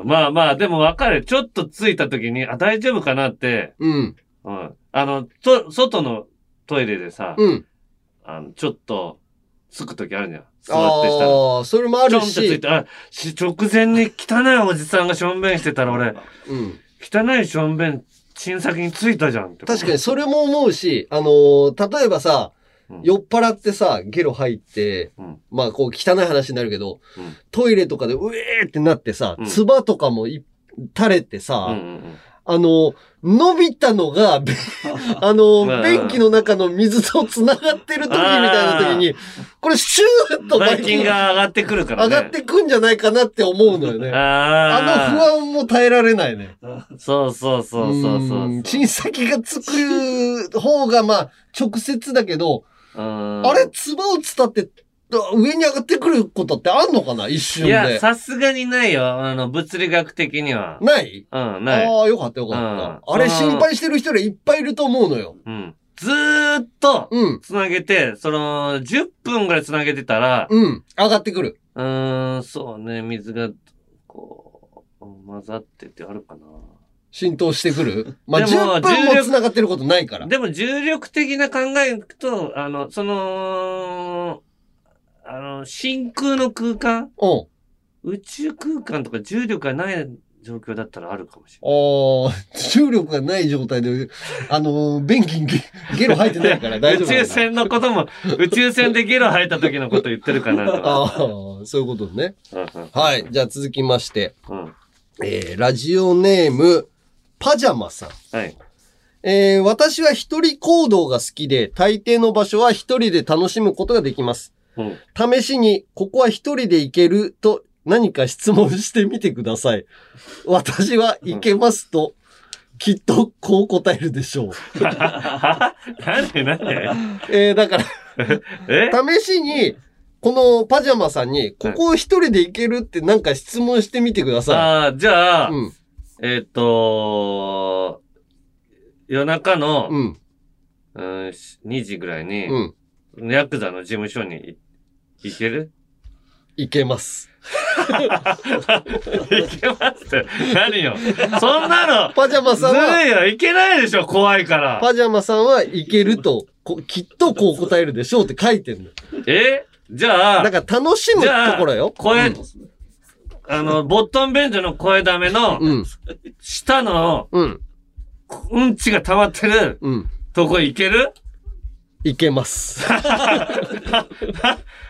まあまあ、でもわかる。ちょっと着いた時に、あ、大丈夫かなって、うん。うん。あの、と、外のトイレでさ、うん。あの、ちょっと、着く時あるじゃん。座ってしたら。ああ、それもあるちょんとついし。て、あ、し直前に汚いおじさんがしょんべんしてたら俺、うん。汚いしょんべん、チン先についたじゃんって。確かにそれも思うし、あのー例えばさ、うん酔っ払ってさ、ゲロ入って、うんまあこう汚い話になるけど、うんトイレとかでうえーってなってさう、ん唾とかもい垂れてさ、うんうんうん。あの、伸びたのが、べ (laughs) あのうん、便器の中の水と繋がってる時みたいな時に、(laughs) これシューッとバイキンが上がってくるからね。上がってくんじゃないかなって思うのよね。あのあ不安も耐えられないね。安。そうそうそうそうそううんチン先がつく方がまあ直接だけど、うん。あれ、唾を伝って上に上がってくることってあんのかな？一瞬いや、で。さすがにないよ。あの、物理学的には。ない？うん、ない。ああ、よかったよかうんった。あれ心配してる人らいっぱいいると思うのよ。うん。ずーっと、うん。つなげて、その、10分ぐらいつなげてたら、うん。上がってくる。うーん、そうね、水が、こう、混ざっててあるかな。浸透してくる？(laughs) まあ、でも10分も繋がってることないから。でも重力的な考えと、あの、その、あの、真空の空間？うん。宇宙空間とか重力がない状況だったらあるかもしれない。ああ、重力がない状態で、あのー、便器にゲゲロ吐いてないから大丈夫宇宙船のことも、宇宙船でゲロ吐いた時のこと言ってるかなと。ああ、そういうことね。はい。じゃあ続きまして、うんえー、ラジオネーム、パジャマさん。はい。えー、私は一人行動が好きで、大抵の場所は一人で楽しむことができます。うん。試しに、ここは一人で行けると何か質問してみてください。私は行けますと、きっとこう答えるでしょう。(laughs) なんでなんで？えー、だから、え？試しに、このパジャマさんに、ここを一人で行けるってなんか質問してみてくださああ、じゃあ、うん。えっ、と夜中の、うん。うんし2時ぐらいに、うん。ヤクザの事務所にい行ける？い。行けます。(laughs) 行けますって。何よ？そんなの、パジャマさんずは、るいよ。行けないでしょ、怖いから。パジャマさんは行けると、こきっとこう答えるでしょうって書いてるの。え？じゃあ、だから楽しむところよ。声、あの、ボットン便所の声ダメの、うん。下の、うん。うんちが溜まってる、うん。とこ行ける？行けます。(laughs)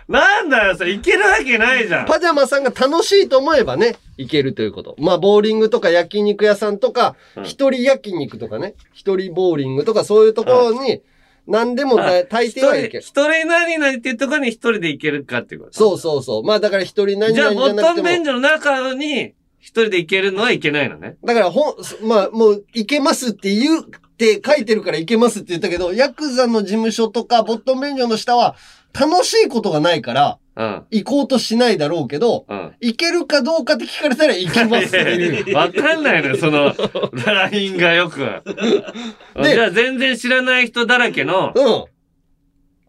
なんだよ、それ行けるわけないじゃん。パジャマさんが楽しいと思えばね、行けるということ。まあ、ボーリングとか焼肉屋さんとか、うん一人焼肉とかね、一人ボーリングとかそういうところに、何でも大抵は行ける。一人何々っていうところに一人で行けるかっていうこと。そうそうそう。まあだから一人何じゃあ、々ボットンじゃなくても。便所の中に一人で行けるのはいけないのね。だからほん、まあもう行けますって言うって書いてるから行けますって言ったけど、ヤクザの事務所とかボットン便所の下は楽しいことがないから、うん。行こうとしないだろうけど、うん。行けるかどうかって聞かれたら行きますって。(laughs) わかんないのよ、その、ラインがよく。(laughs) でじゃあ、全然知らない人だらけの、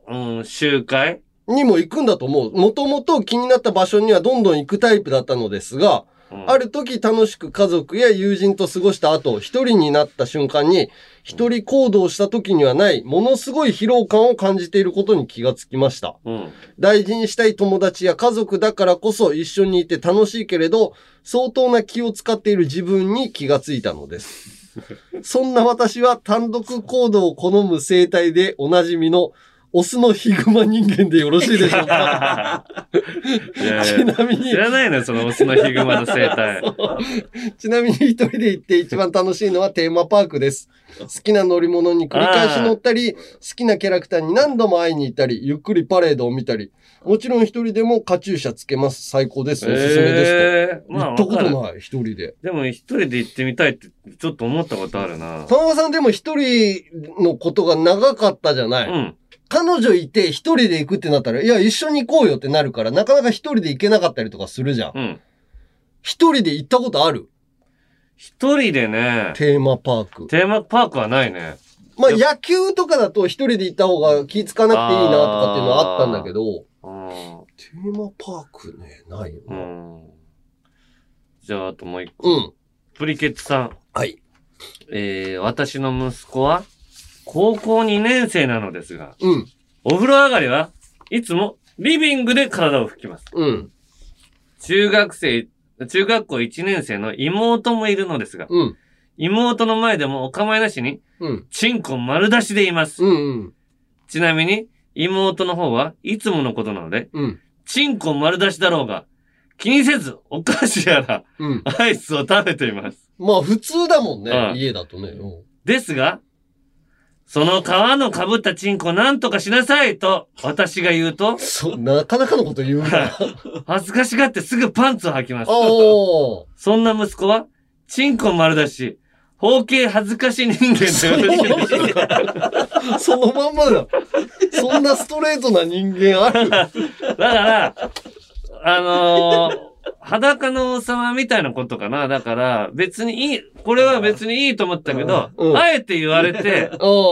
うん。うん、集会？にも行くんだと思う。もともと気になった場所にはどんどん行くタイプだったのですが、うんある時楽しく家族や友人と過ごした後、一人になった瞬間に、一人行動した時にはない、ものすごい疲労感を感じていることに気がつきました。うん。大事にしたい友達や家族だからこそ一緒にいて楽しいけれど、相当な気を使っている自分に気がついたのです。(laughs) そんな私は単独行動を好む生態でおなじみのオスのヒグマ人間でよろしいでしょうか？ちなみに知らないのよ、そのオスのヒグマの生態。(laughs) ちなみに一人で行って一番楽しいのはテーマパークです。好きな乗り物に繰り返し乗ったり、好きなキャラクターに何度も会いに行ったり、ゆっくりパレードを見たり、もちろん一人でもカチューシャつけます。最高です。おすすめですと。えーまあ行ったことない、一人で。でも一人で行ってみたいってちょっと思ったことあるな。田中さんでも一人のことが長かったじゃない。うん。彼女いて一人で行くってなったら、いや、一緒に行こうよってなるから、なかなか一人で行けなかったりとかするじゃん。うん。一人で行ったことある？一人でね、テーマパーク。テーマパークはないね。まあ、野球とかだと一人で行った方が気ぃつかなくていいなとかっていうのはあったんだけど、うん。テーマパークね、ないよな。うん。じゃあ、あともう一個。うん。プリケツさん。はい。えー、私の息子は、高校2年生なのですが、うん。お風呂上がりはいつもリビングで体を拭きます。うん。中学生、中学校1年生の妹もいるのですが、うん。妹の前でもお構いなしに、うん。チンコ丸出しでいます。うん。うん。ちなみに、妹の方はいつものことなので、うん。チンコ丸出しだろうが、気にせずお菓子やら、うん。アイスを食べています。まあ、普通だもんね、うん家だとね。うんですが、その皮の被ったチンコなんとかしなさいと私が言うと、そ、なかなかのこと言うな。(laughs) 恥ずかしがってすぐパンツを履きます。そんな息子は、チンコ丸出し、包茎恥ずかし人間とそのまんまだ。そんなストレートな人間ある (laughs) だから、あのー裸の王様みたいなことかな。だから、別にいい、これは別にいいと思ったけど、うんあえて言われて。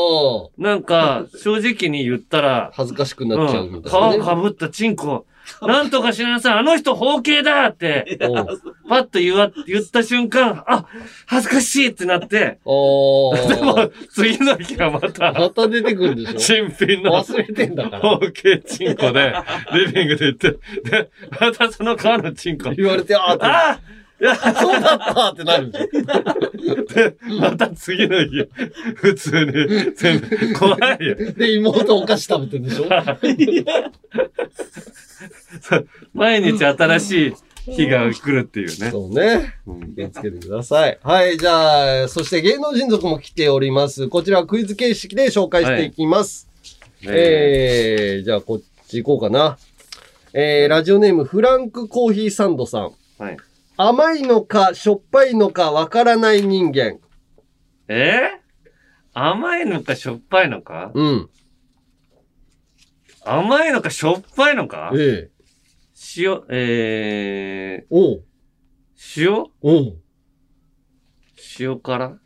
(laughs) なんか、正直に言ったら、恥ずかしくなっちゃうみたいな、ね。皮かぶったチンコ、(laughs) なんとかしなさい、あの人包茎だって、(laughs) パッと言わ、言った瞬間、あ、恥ずかしいってなって、おー。(laughs) でも、次の日はまた、また出てくるでしょ新品の忘れてんだから。包茎チンコで、リビングで言って、で、またその皮のチンコ。言われて、あーって。あそうだったってなるじゃん。で、また次の日、普通に、全部、怖いよ。で、妹お菓子食べてんでしょ (laughs) 毎日新しい日が来るっていうね。そうね。気をつけてください。はい、じゃあ、そして芸能人族も来ております。こちらはクイズ形式で紹介していきます。えー、じゃあこっち行こうかな。えー、ラジオネームフランクコーヒーサンドさん。はい。甘いのかしょっぱいのかわからない人間。えー？甘いのかしょっぱいのか？うん。甘いのかしょっぱいのか？ええ塩、えー、おう。塩？おう。塩辛？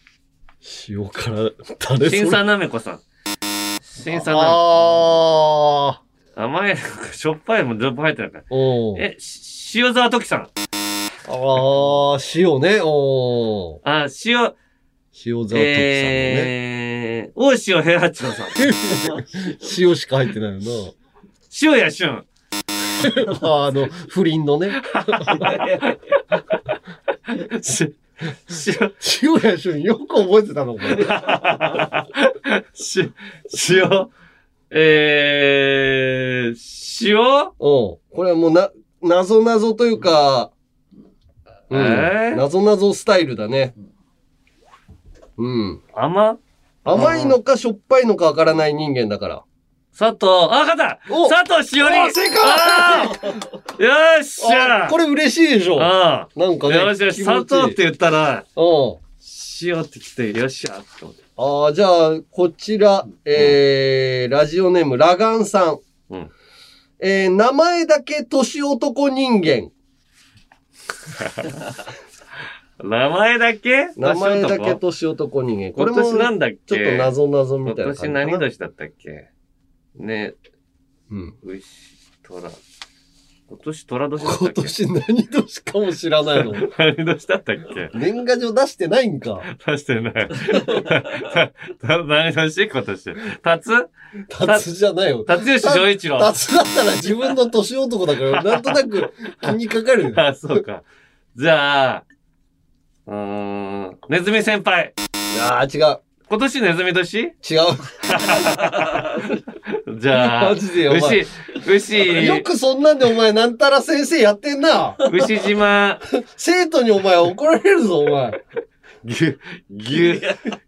塩辛、誰それ？新さなめこさん。新さなめあこ。甘いのかしょっぱいも全部入ってないから。おう。え、し塩沢時さん。あー、塩ね。おー。あ、塩、塩沢時さんのね。えー、大塩平八郎さん。(laughs) 塩しか入ってないよな。塩や俊。(laughs) あの、不倫のね。(laughs) し、塩、塩やしゅん、よく覚えてたのこれ。し、塩、えー、塩うん。これはもうな、なぞなぞというか、うん。えー？なぞなぞスタイルだね。うん。甘？甘いのかしょっぱいのかわからない人間だから。佐藤、あ、勝ったお佐藤しおりお正解よっしゃあこれ嬉しいでしょあなんかね。よしよし、佐藤って言ったら、うん。塩ってきて、よっしゃって思って。ああ、じゃあ、こちら、えー、ラジオネーム、ラガンさん。うんえー、名前だけ年男人間。名前だけ？(laughs) 名前だけ年男人間。これ今も、ちょっと謎謎みたいな感じ今年何年だったっけ？ね、うん。牛、虎。今年虎年だったっ今け年何年かも知らないの。(laughs) 何年だったっけ？年賀状出してないんか。出してない。た何年今年タツタツじゃない。よ。辰吉丈一郎。タツだったら自分の年男だから、なんとなく気にかかるよ。あ、そうか。じゃあ、うーん、ネズミ先輩。ああ、違う。今年ネズミ年違う。じゃあ、マジでよお前牛、牛、よくそんなんでお前、なんたら先生やってんな。牛島、生徒にお前怒られるぞ、お前。牛、牛、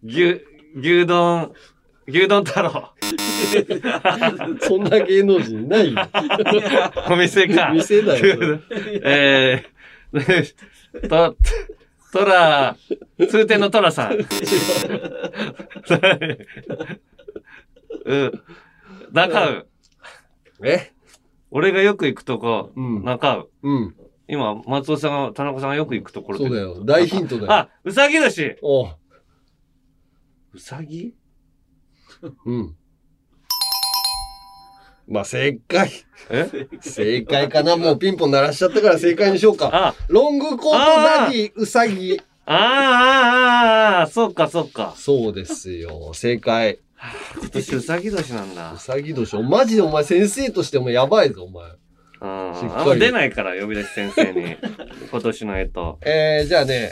牛、牛丼、牛丼太郎。そんな芸能人いないよ。お店か。店だよえー、と、トラ、通天のトラさん。(laughs) うん。中う。え？俺がよく行くとこ、うん中う。うん。今、松尾さんが、田中さんがよく行くところそうだよ。大ヒントだよ。あ、うさぎ年おう。うさぎ？うん。まあ、正解。え？正解かなもうピンポン鳴らしちゃったから正解にしようか。あ、ロングコートダディ、ウサギ。あーあー、あーあー、そうか、そうか。そうですよ。正解。今年うさぎ年なんだウ。サギ年。マジでお前先生としてもやばいぞ、お前。うん。しっかりあんま出ないから、呼び出し先生に。(laughs) 今年の干支。えー、じゃあね、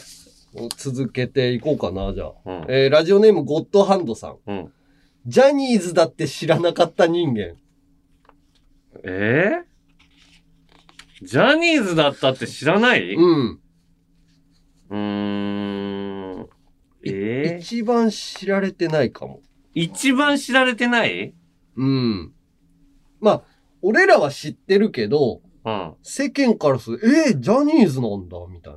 続けていこうかな、じゃあ。うん。えー、ラジオネームゴッドハンドさん。うん。ジャニーズだって知らなかった人間。えー、ジャニーズだったって知らない？うん。うーん。えー、一番知られてないかも。一番知られてない？うん。まあ、俺らは知ってるけど、うん。世間からすると、えー、ジャニーズなんだ、みたい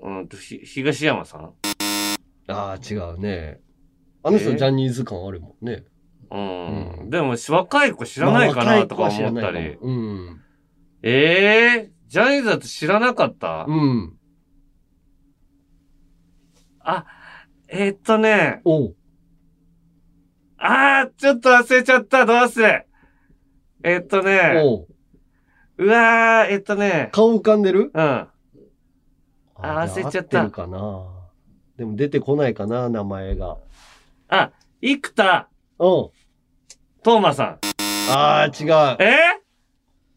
うんと、ひ、東山さん？な。ああ、違うね。あの人えー？ジャニーズ感あるもんね。うん。でも、若い子知らないかなとか思ったまあ若い子は知らないりか。もうん。ええー、ジャニーズだって知らなかった？うん。あ、えーっとね、おう。あー、ちょっと忘れちゃった、どうせ。えーっとね、おう。うわー、えーっとね、顔浮かんでる？うん。あ忘れちゃった合てるかな。でも出てこないかな、名前が。あ、生田うん。斗真さん。ああ、違う。え？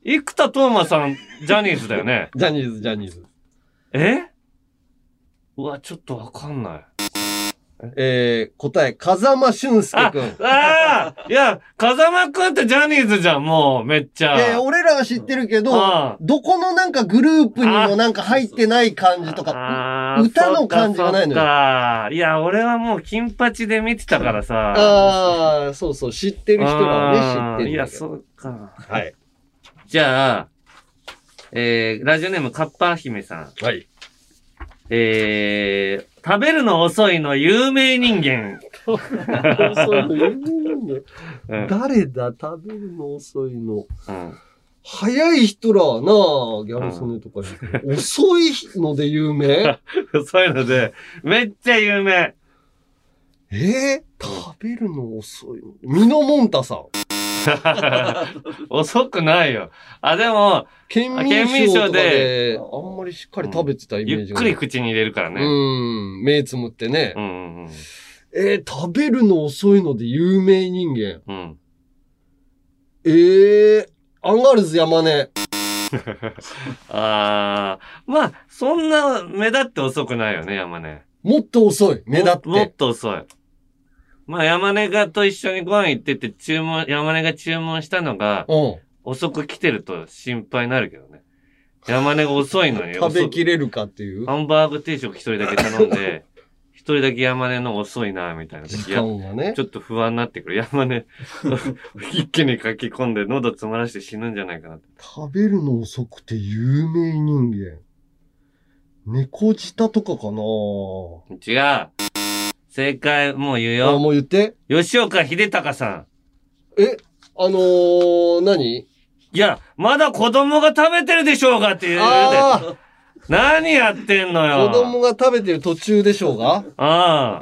生田斗真さん、ジャニーズだよね。(laughs) ジャニーズ、ジャニーズ。え？うわ、ちょっとわかんない。えー、答え、風間俊介くん。ああいや、風間くんってジャニーズじゃん、もう、めっちゃ。えー、俺らは知ってるけどあ、どこのなんかグループにもなんか入ってない感じとか、歌の感じがないのよそっかそっかいや、俺はもう金八で見てたからさ。ああ、そうそう、知ってる人らはね、知ってる。いや、そうか。はい。じゃあ、えー、ラジオネームカッパ姫さん。はい。えー、食べるの遅いの有名人間。そういう有名人間うん誰だ食べるの遅いの。うん。早い人らはなギャル曽根とか言う遅いので有名？(laughs) そういうので、めっちゃ有名。えー、食べるの遅いの？ミノモンタさん。(laughs) 遅くないよ。あ、でも、県民賞でで、あんまりしっかり食べてたイメーゆっジが。くり口に入れるからね。うん、目つむってね。うんうんえー、食べるの遅いので有名人間。うん。うん。えー、アンガールズ山根。(laughs) あー、まあ、そんな目立って遅くないよね、山根。もっと遅い。目立って。ももっと遅い。まあ、山根がと一緒にご飯行ってて、注文、山根が注文したのが、うん。遅く来てると心配になるけどね。山根が遅いのに、(laughs) 食べ遅きれるかっていう？ハンバーグ定食一人だけ頼んで、(laughs) 一人だけ山根の遅いな、みたいな時。時間がねちょっと不安になってくる。山根、(laughs) 一気に書き込んで喉詰まらして死ぬんじゃないかなって。食べるの遅くて有名人間。猫舌とかかな違う。正解、もう言うあ、よ。もう言って。吉岡秀隆さん。え、あのー、何？いや、まだ子供が食べてるでしょうがって言うあで。何やってんのよ。子供が食べてる途中でしょうが？あ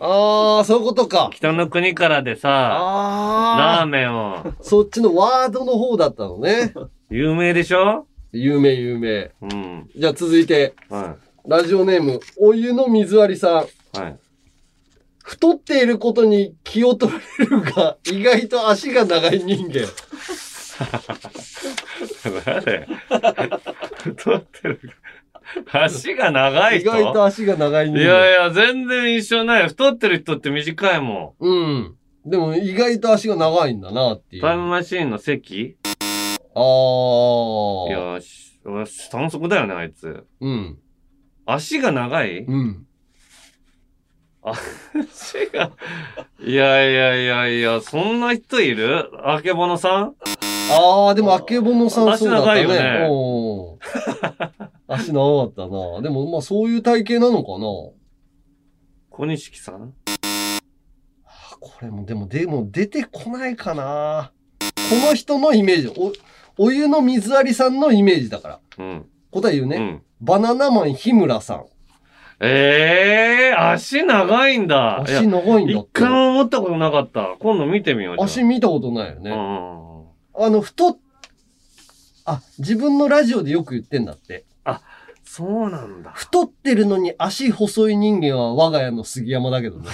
あ。ああ、そういうことか。北の国からでさ、あラーメンを。あ、そっちのワードの方だったのね。有名でしょ？有名有名。うん。じゃあ続いて、はラジオネーム、お湯の水割りさん。い。はい。太っていることに気を取られるが、(laughs) 意外と足が長い人間。誰？太ってる。足が長い意人外と足が長い人間。いやいや、全然一緒ない。太ってる人って短いもうん。でも意外と足が長いんだなっていん。う。タイムマシーンの席？ああ。いや、しし短足だよね、あいつ。うん。足が長い？うん。足が、いやいやいやいや、そんな人いる？あけぼのさん？ああ、でも、あけぼのさん足そうだったね。長いよねおー足長かったな。でも、まあ、そういう体型なのかな？小錦さん？これも、でも、でも、出てこないかな。この人のイメージ。お、お湯の水割りさんのイメージだから。うん。答え言うね。うん。バナナマン日村さん。ええー、足長いんだ。足長いんだ一。回も思ったことなかった。今度見てみよう。足見たことないよね。うん。あの、太っ、あ、自分のラジオでよく言ってんだって。そうなんだ。太ってるのに足細い人間は我が家の杉山だけどね。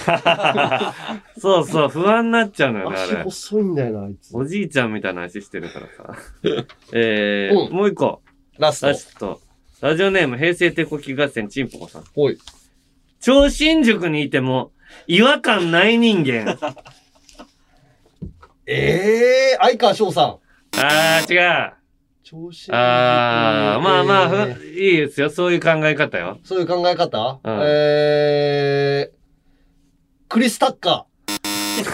(laughs) そうそう、不安になっちゃうのよね、あ足れ。細いんだよな、あいつ。おじいちゃんみたいな足してるからさ。(laughs) えー、うんもう一個。ラストラ。スト。ラジオネーム、平成手こき合戦、ちんぽこさん。ほい。超新塾にいても、違和感ない人間。え (laughs) えー、相川翔さん。あー、違う。調子あー、まあまあ、えーふいいですよ。そういう考え方よ。そういう考え方、うんえー、クリス・タッカ (laughs)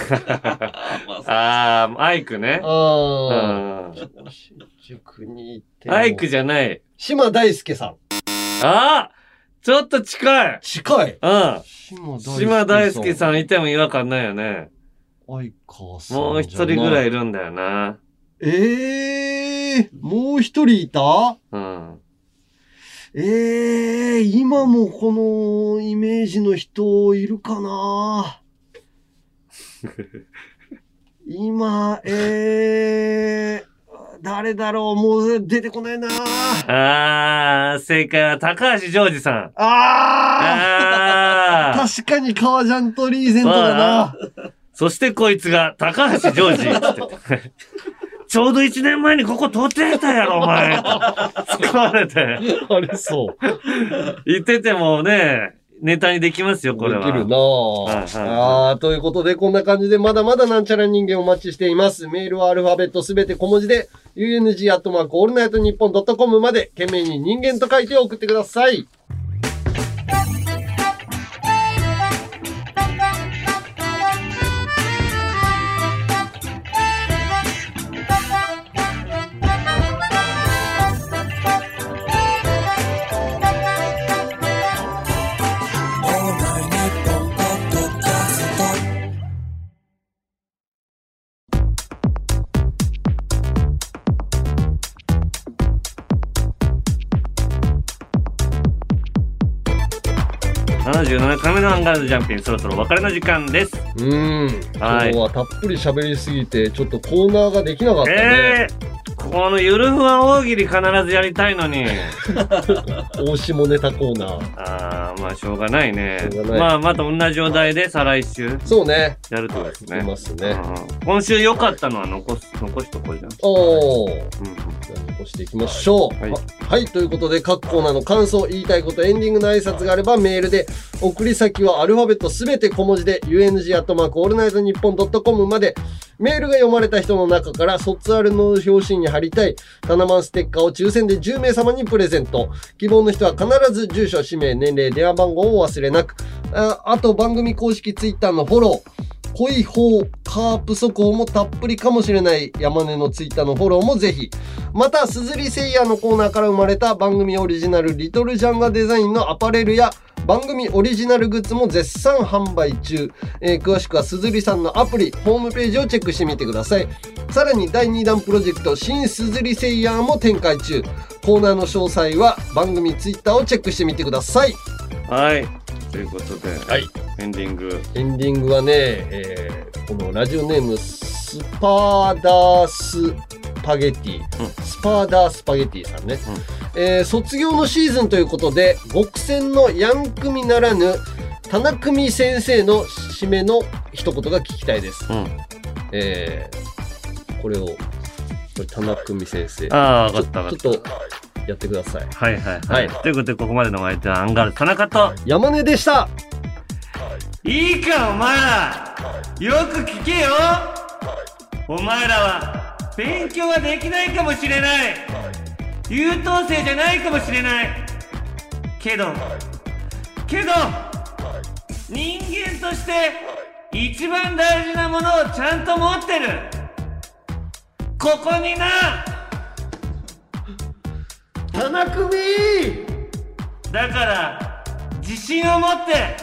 あー、アイクねー。。あうん。ー。新宿に行っても。アイクじゃない。島大輔さん。あーちょっと近い。近い。うん。島島大輔ん。さんいても違和感ないよね。相川さん。もう一人ぐらいいる。るんだよな。ええー、もう一人いた？うん。ええー、今もこのイメージの人いるかな？(laughs) 今、ええー、誰だろうもう出てこないなあー、正解は高橋ジョージさん。ああー。確かに革ジャンとリーゼントだな。そしてこいつが高橋ジョージ。(laughs) ちょうど1年前にここ通ってたやろ、お前。疲れて。あれそう。言っててもね、ネタにできますよ、これは。できるなはいはいあということで、こんな感じで、まだまだなんちゃら人間お待ちしています。メールはアルファベットすべて小文字で、UNG アットマークオールナイトニッポンドットコムまで、件名に人間と書いて送ってください。77回目のアンガールズジャンピン、そろそろお別れの時間です。うーん。今はい日はたっぷり喋りすぎて、ちょっとコーナーができなかったね。えー、このゆるふわ大喜利必ずやりたいのに。(laughs) 大下ネタコーナー。あー、まあしょうがないねしょうがない。まあまた同じお題で再来週そうね。やるとですね。いますね。うん今週良かったのは残す、残しとこうじゃん。おー。うんじゃあ残していきましょう。はいははい。ということで、各コーナーの感想、言いたいこと、エンディングの挨拶があればメールで、送り先はアルファベットすべて小文字で、UNG アットマークオールナイトニッポンドットコムまで、メールが読まれた人の中から、卒アルの表紙に貼りたい、タナマンステッカーを抽選で10名様にプレゼント。希望の人は必ず住所、氏名、年齢、電話番号をお忘れなく。ああと、番組公式ツイッターのフォロー。濃い方、カープ速報もたっぷりかもしれない山根のツイッターのフォローもぜひ。また、鈴木誠也のコーナーから生まれた番組オリジナルリトルジャンガデザインのアパレルや番組オリジナルグッズも絶賛販売中。えー詳しくは鈴木さんのアプリ、ホームページをチェックしてみてください。さらに第2弾プロジェクト、新鈴木誠也も展開中。コーナーの詳細は番組ツイッターをチェックしてみてください。はい。ということで、はい。エンディング。エンディングはね、えーこのラジオネームスパーダースパゲティ、スパーダースパゲティさんね、えー卒業のシーズンということで極戦のヤン組ならぬ田中組先生の締めの一言が聞きたいです、うん。えーこれをこれ田中組先生。ああ、わかったわかっちょっとやってください。た。はいはいは。はい。いということで、ここまでのお相手はアンガールズ田中と、山根でした。いいかお前ら。よく聞けよ。お前らは勉強はできないかもしれない。優等生じゃないかもしれない。けどけど人間として一番大事なものをちゃんと持ってる。ここにな田中組だから自信を持って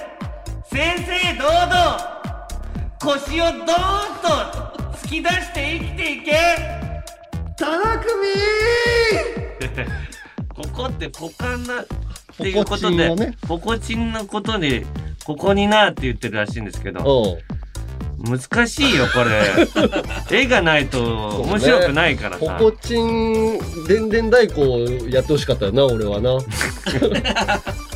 正々堂々腰をドーンと突き出して生きていけ。田中ここってポカンなっていうことでね。ポコチンのことでここになって言ってるらしいんですけど。組難しいよこれ。(laughs) 絵がないと面白くないからさ、ポコチン、でんでん太鼓やってほしかったよな、俺はな。(laughs)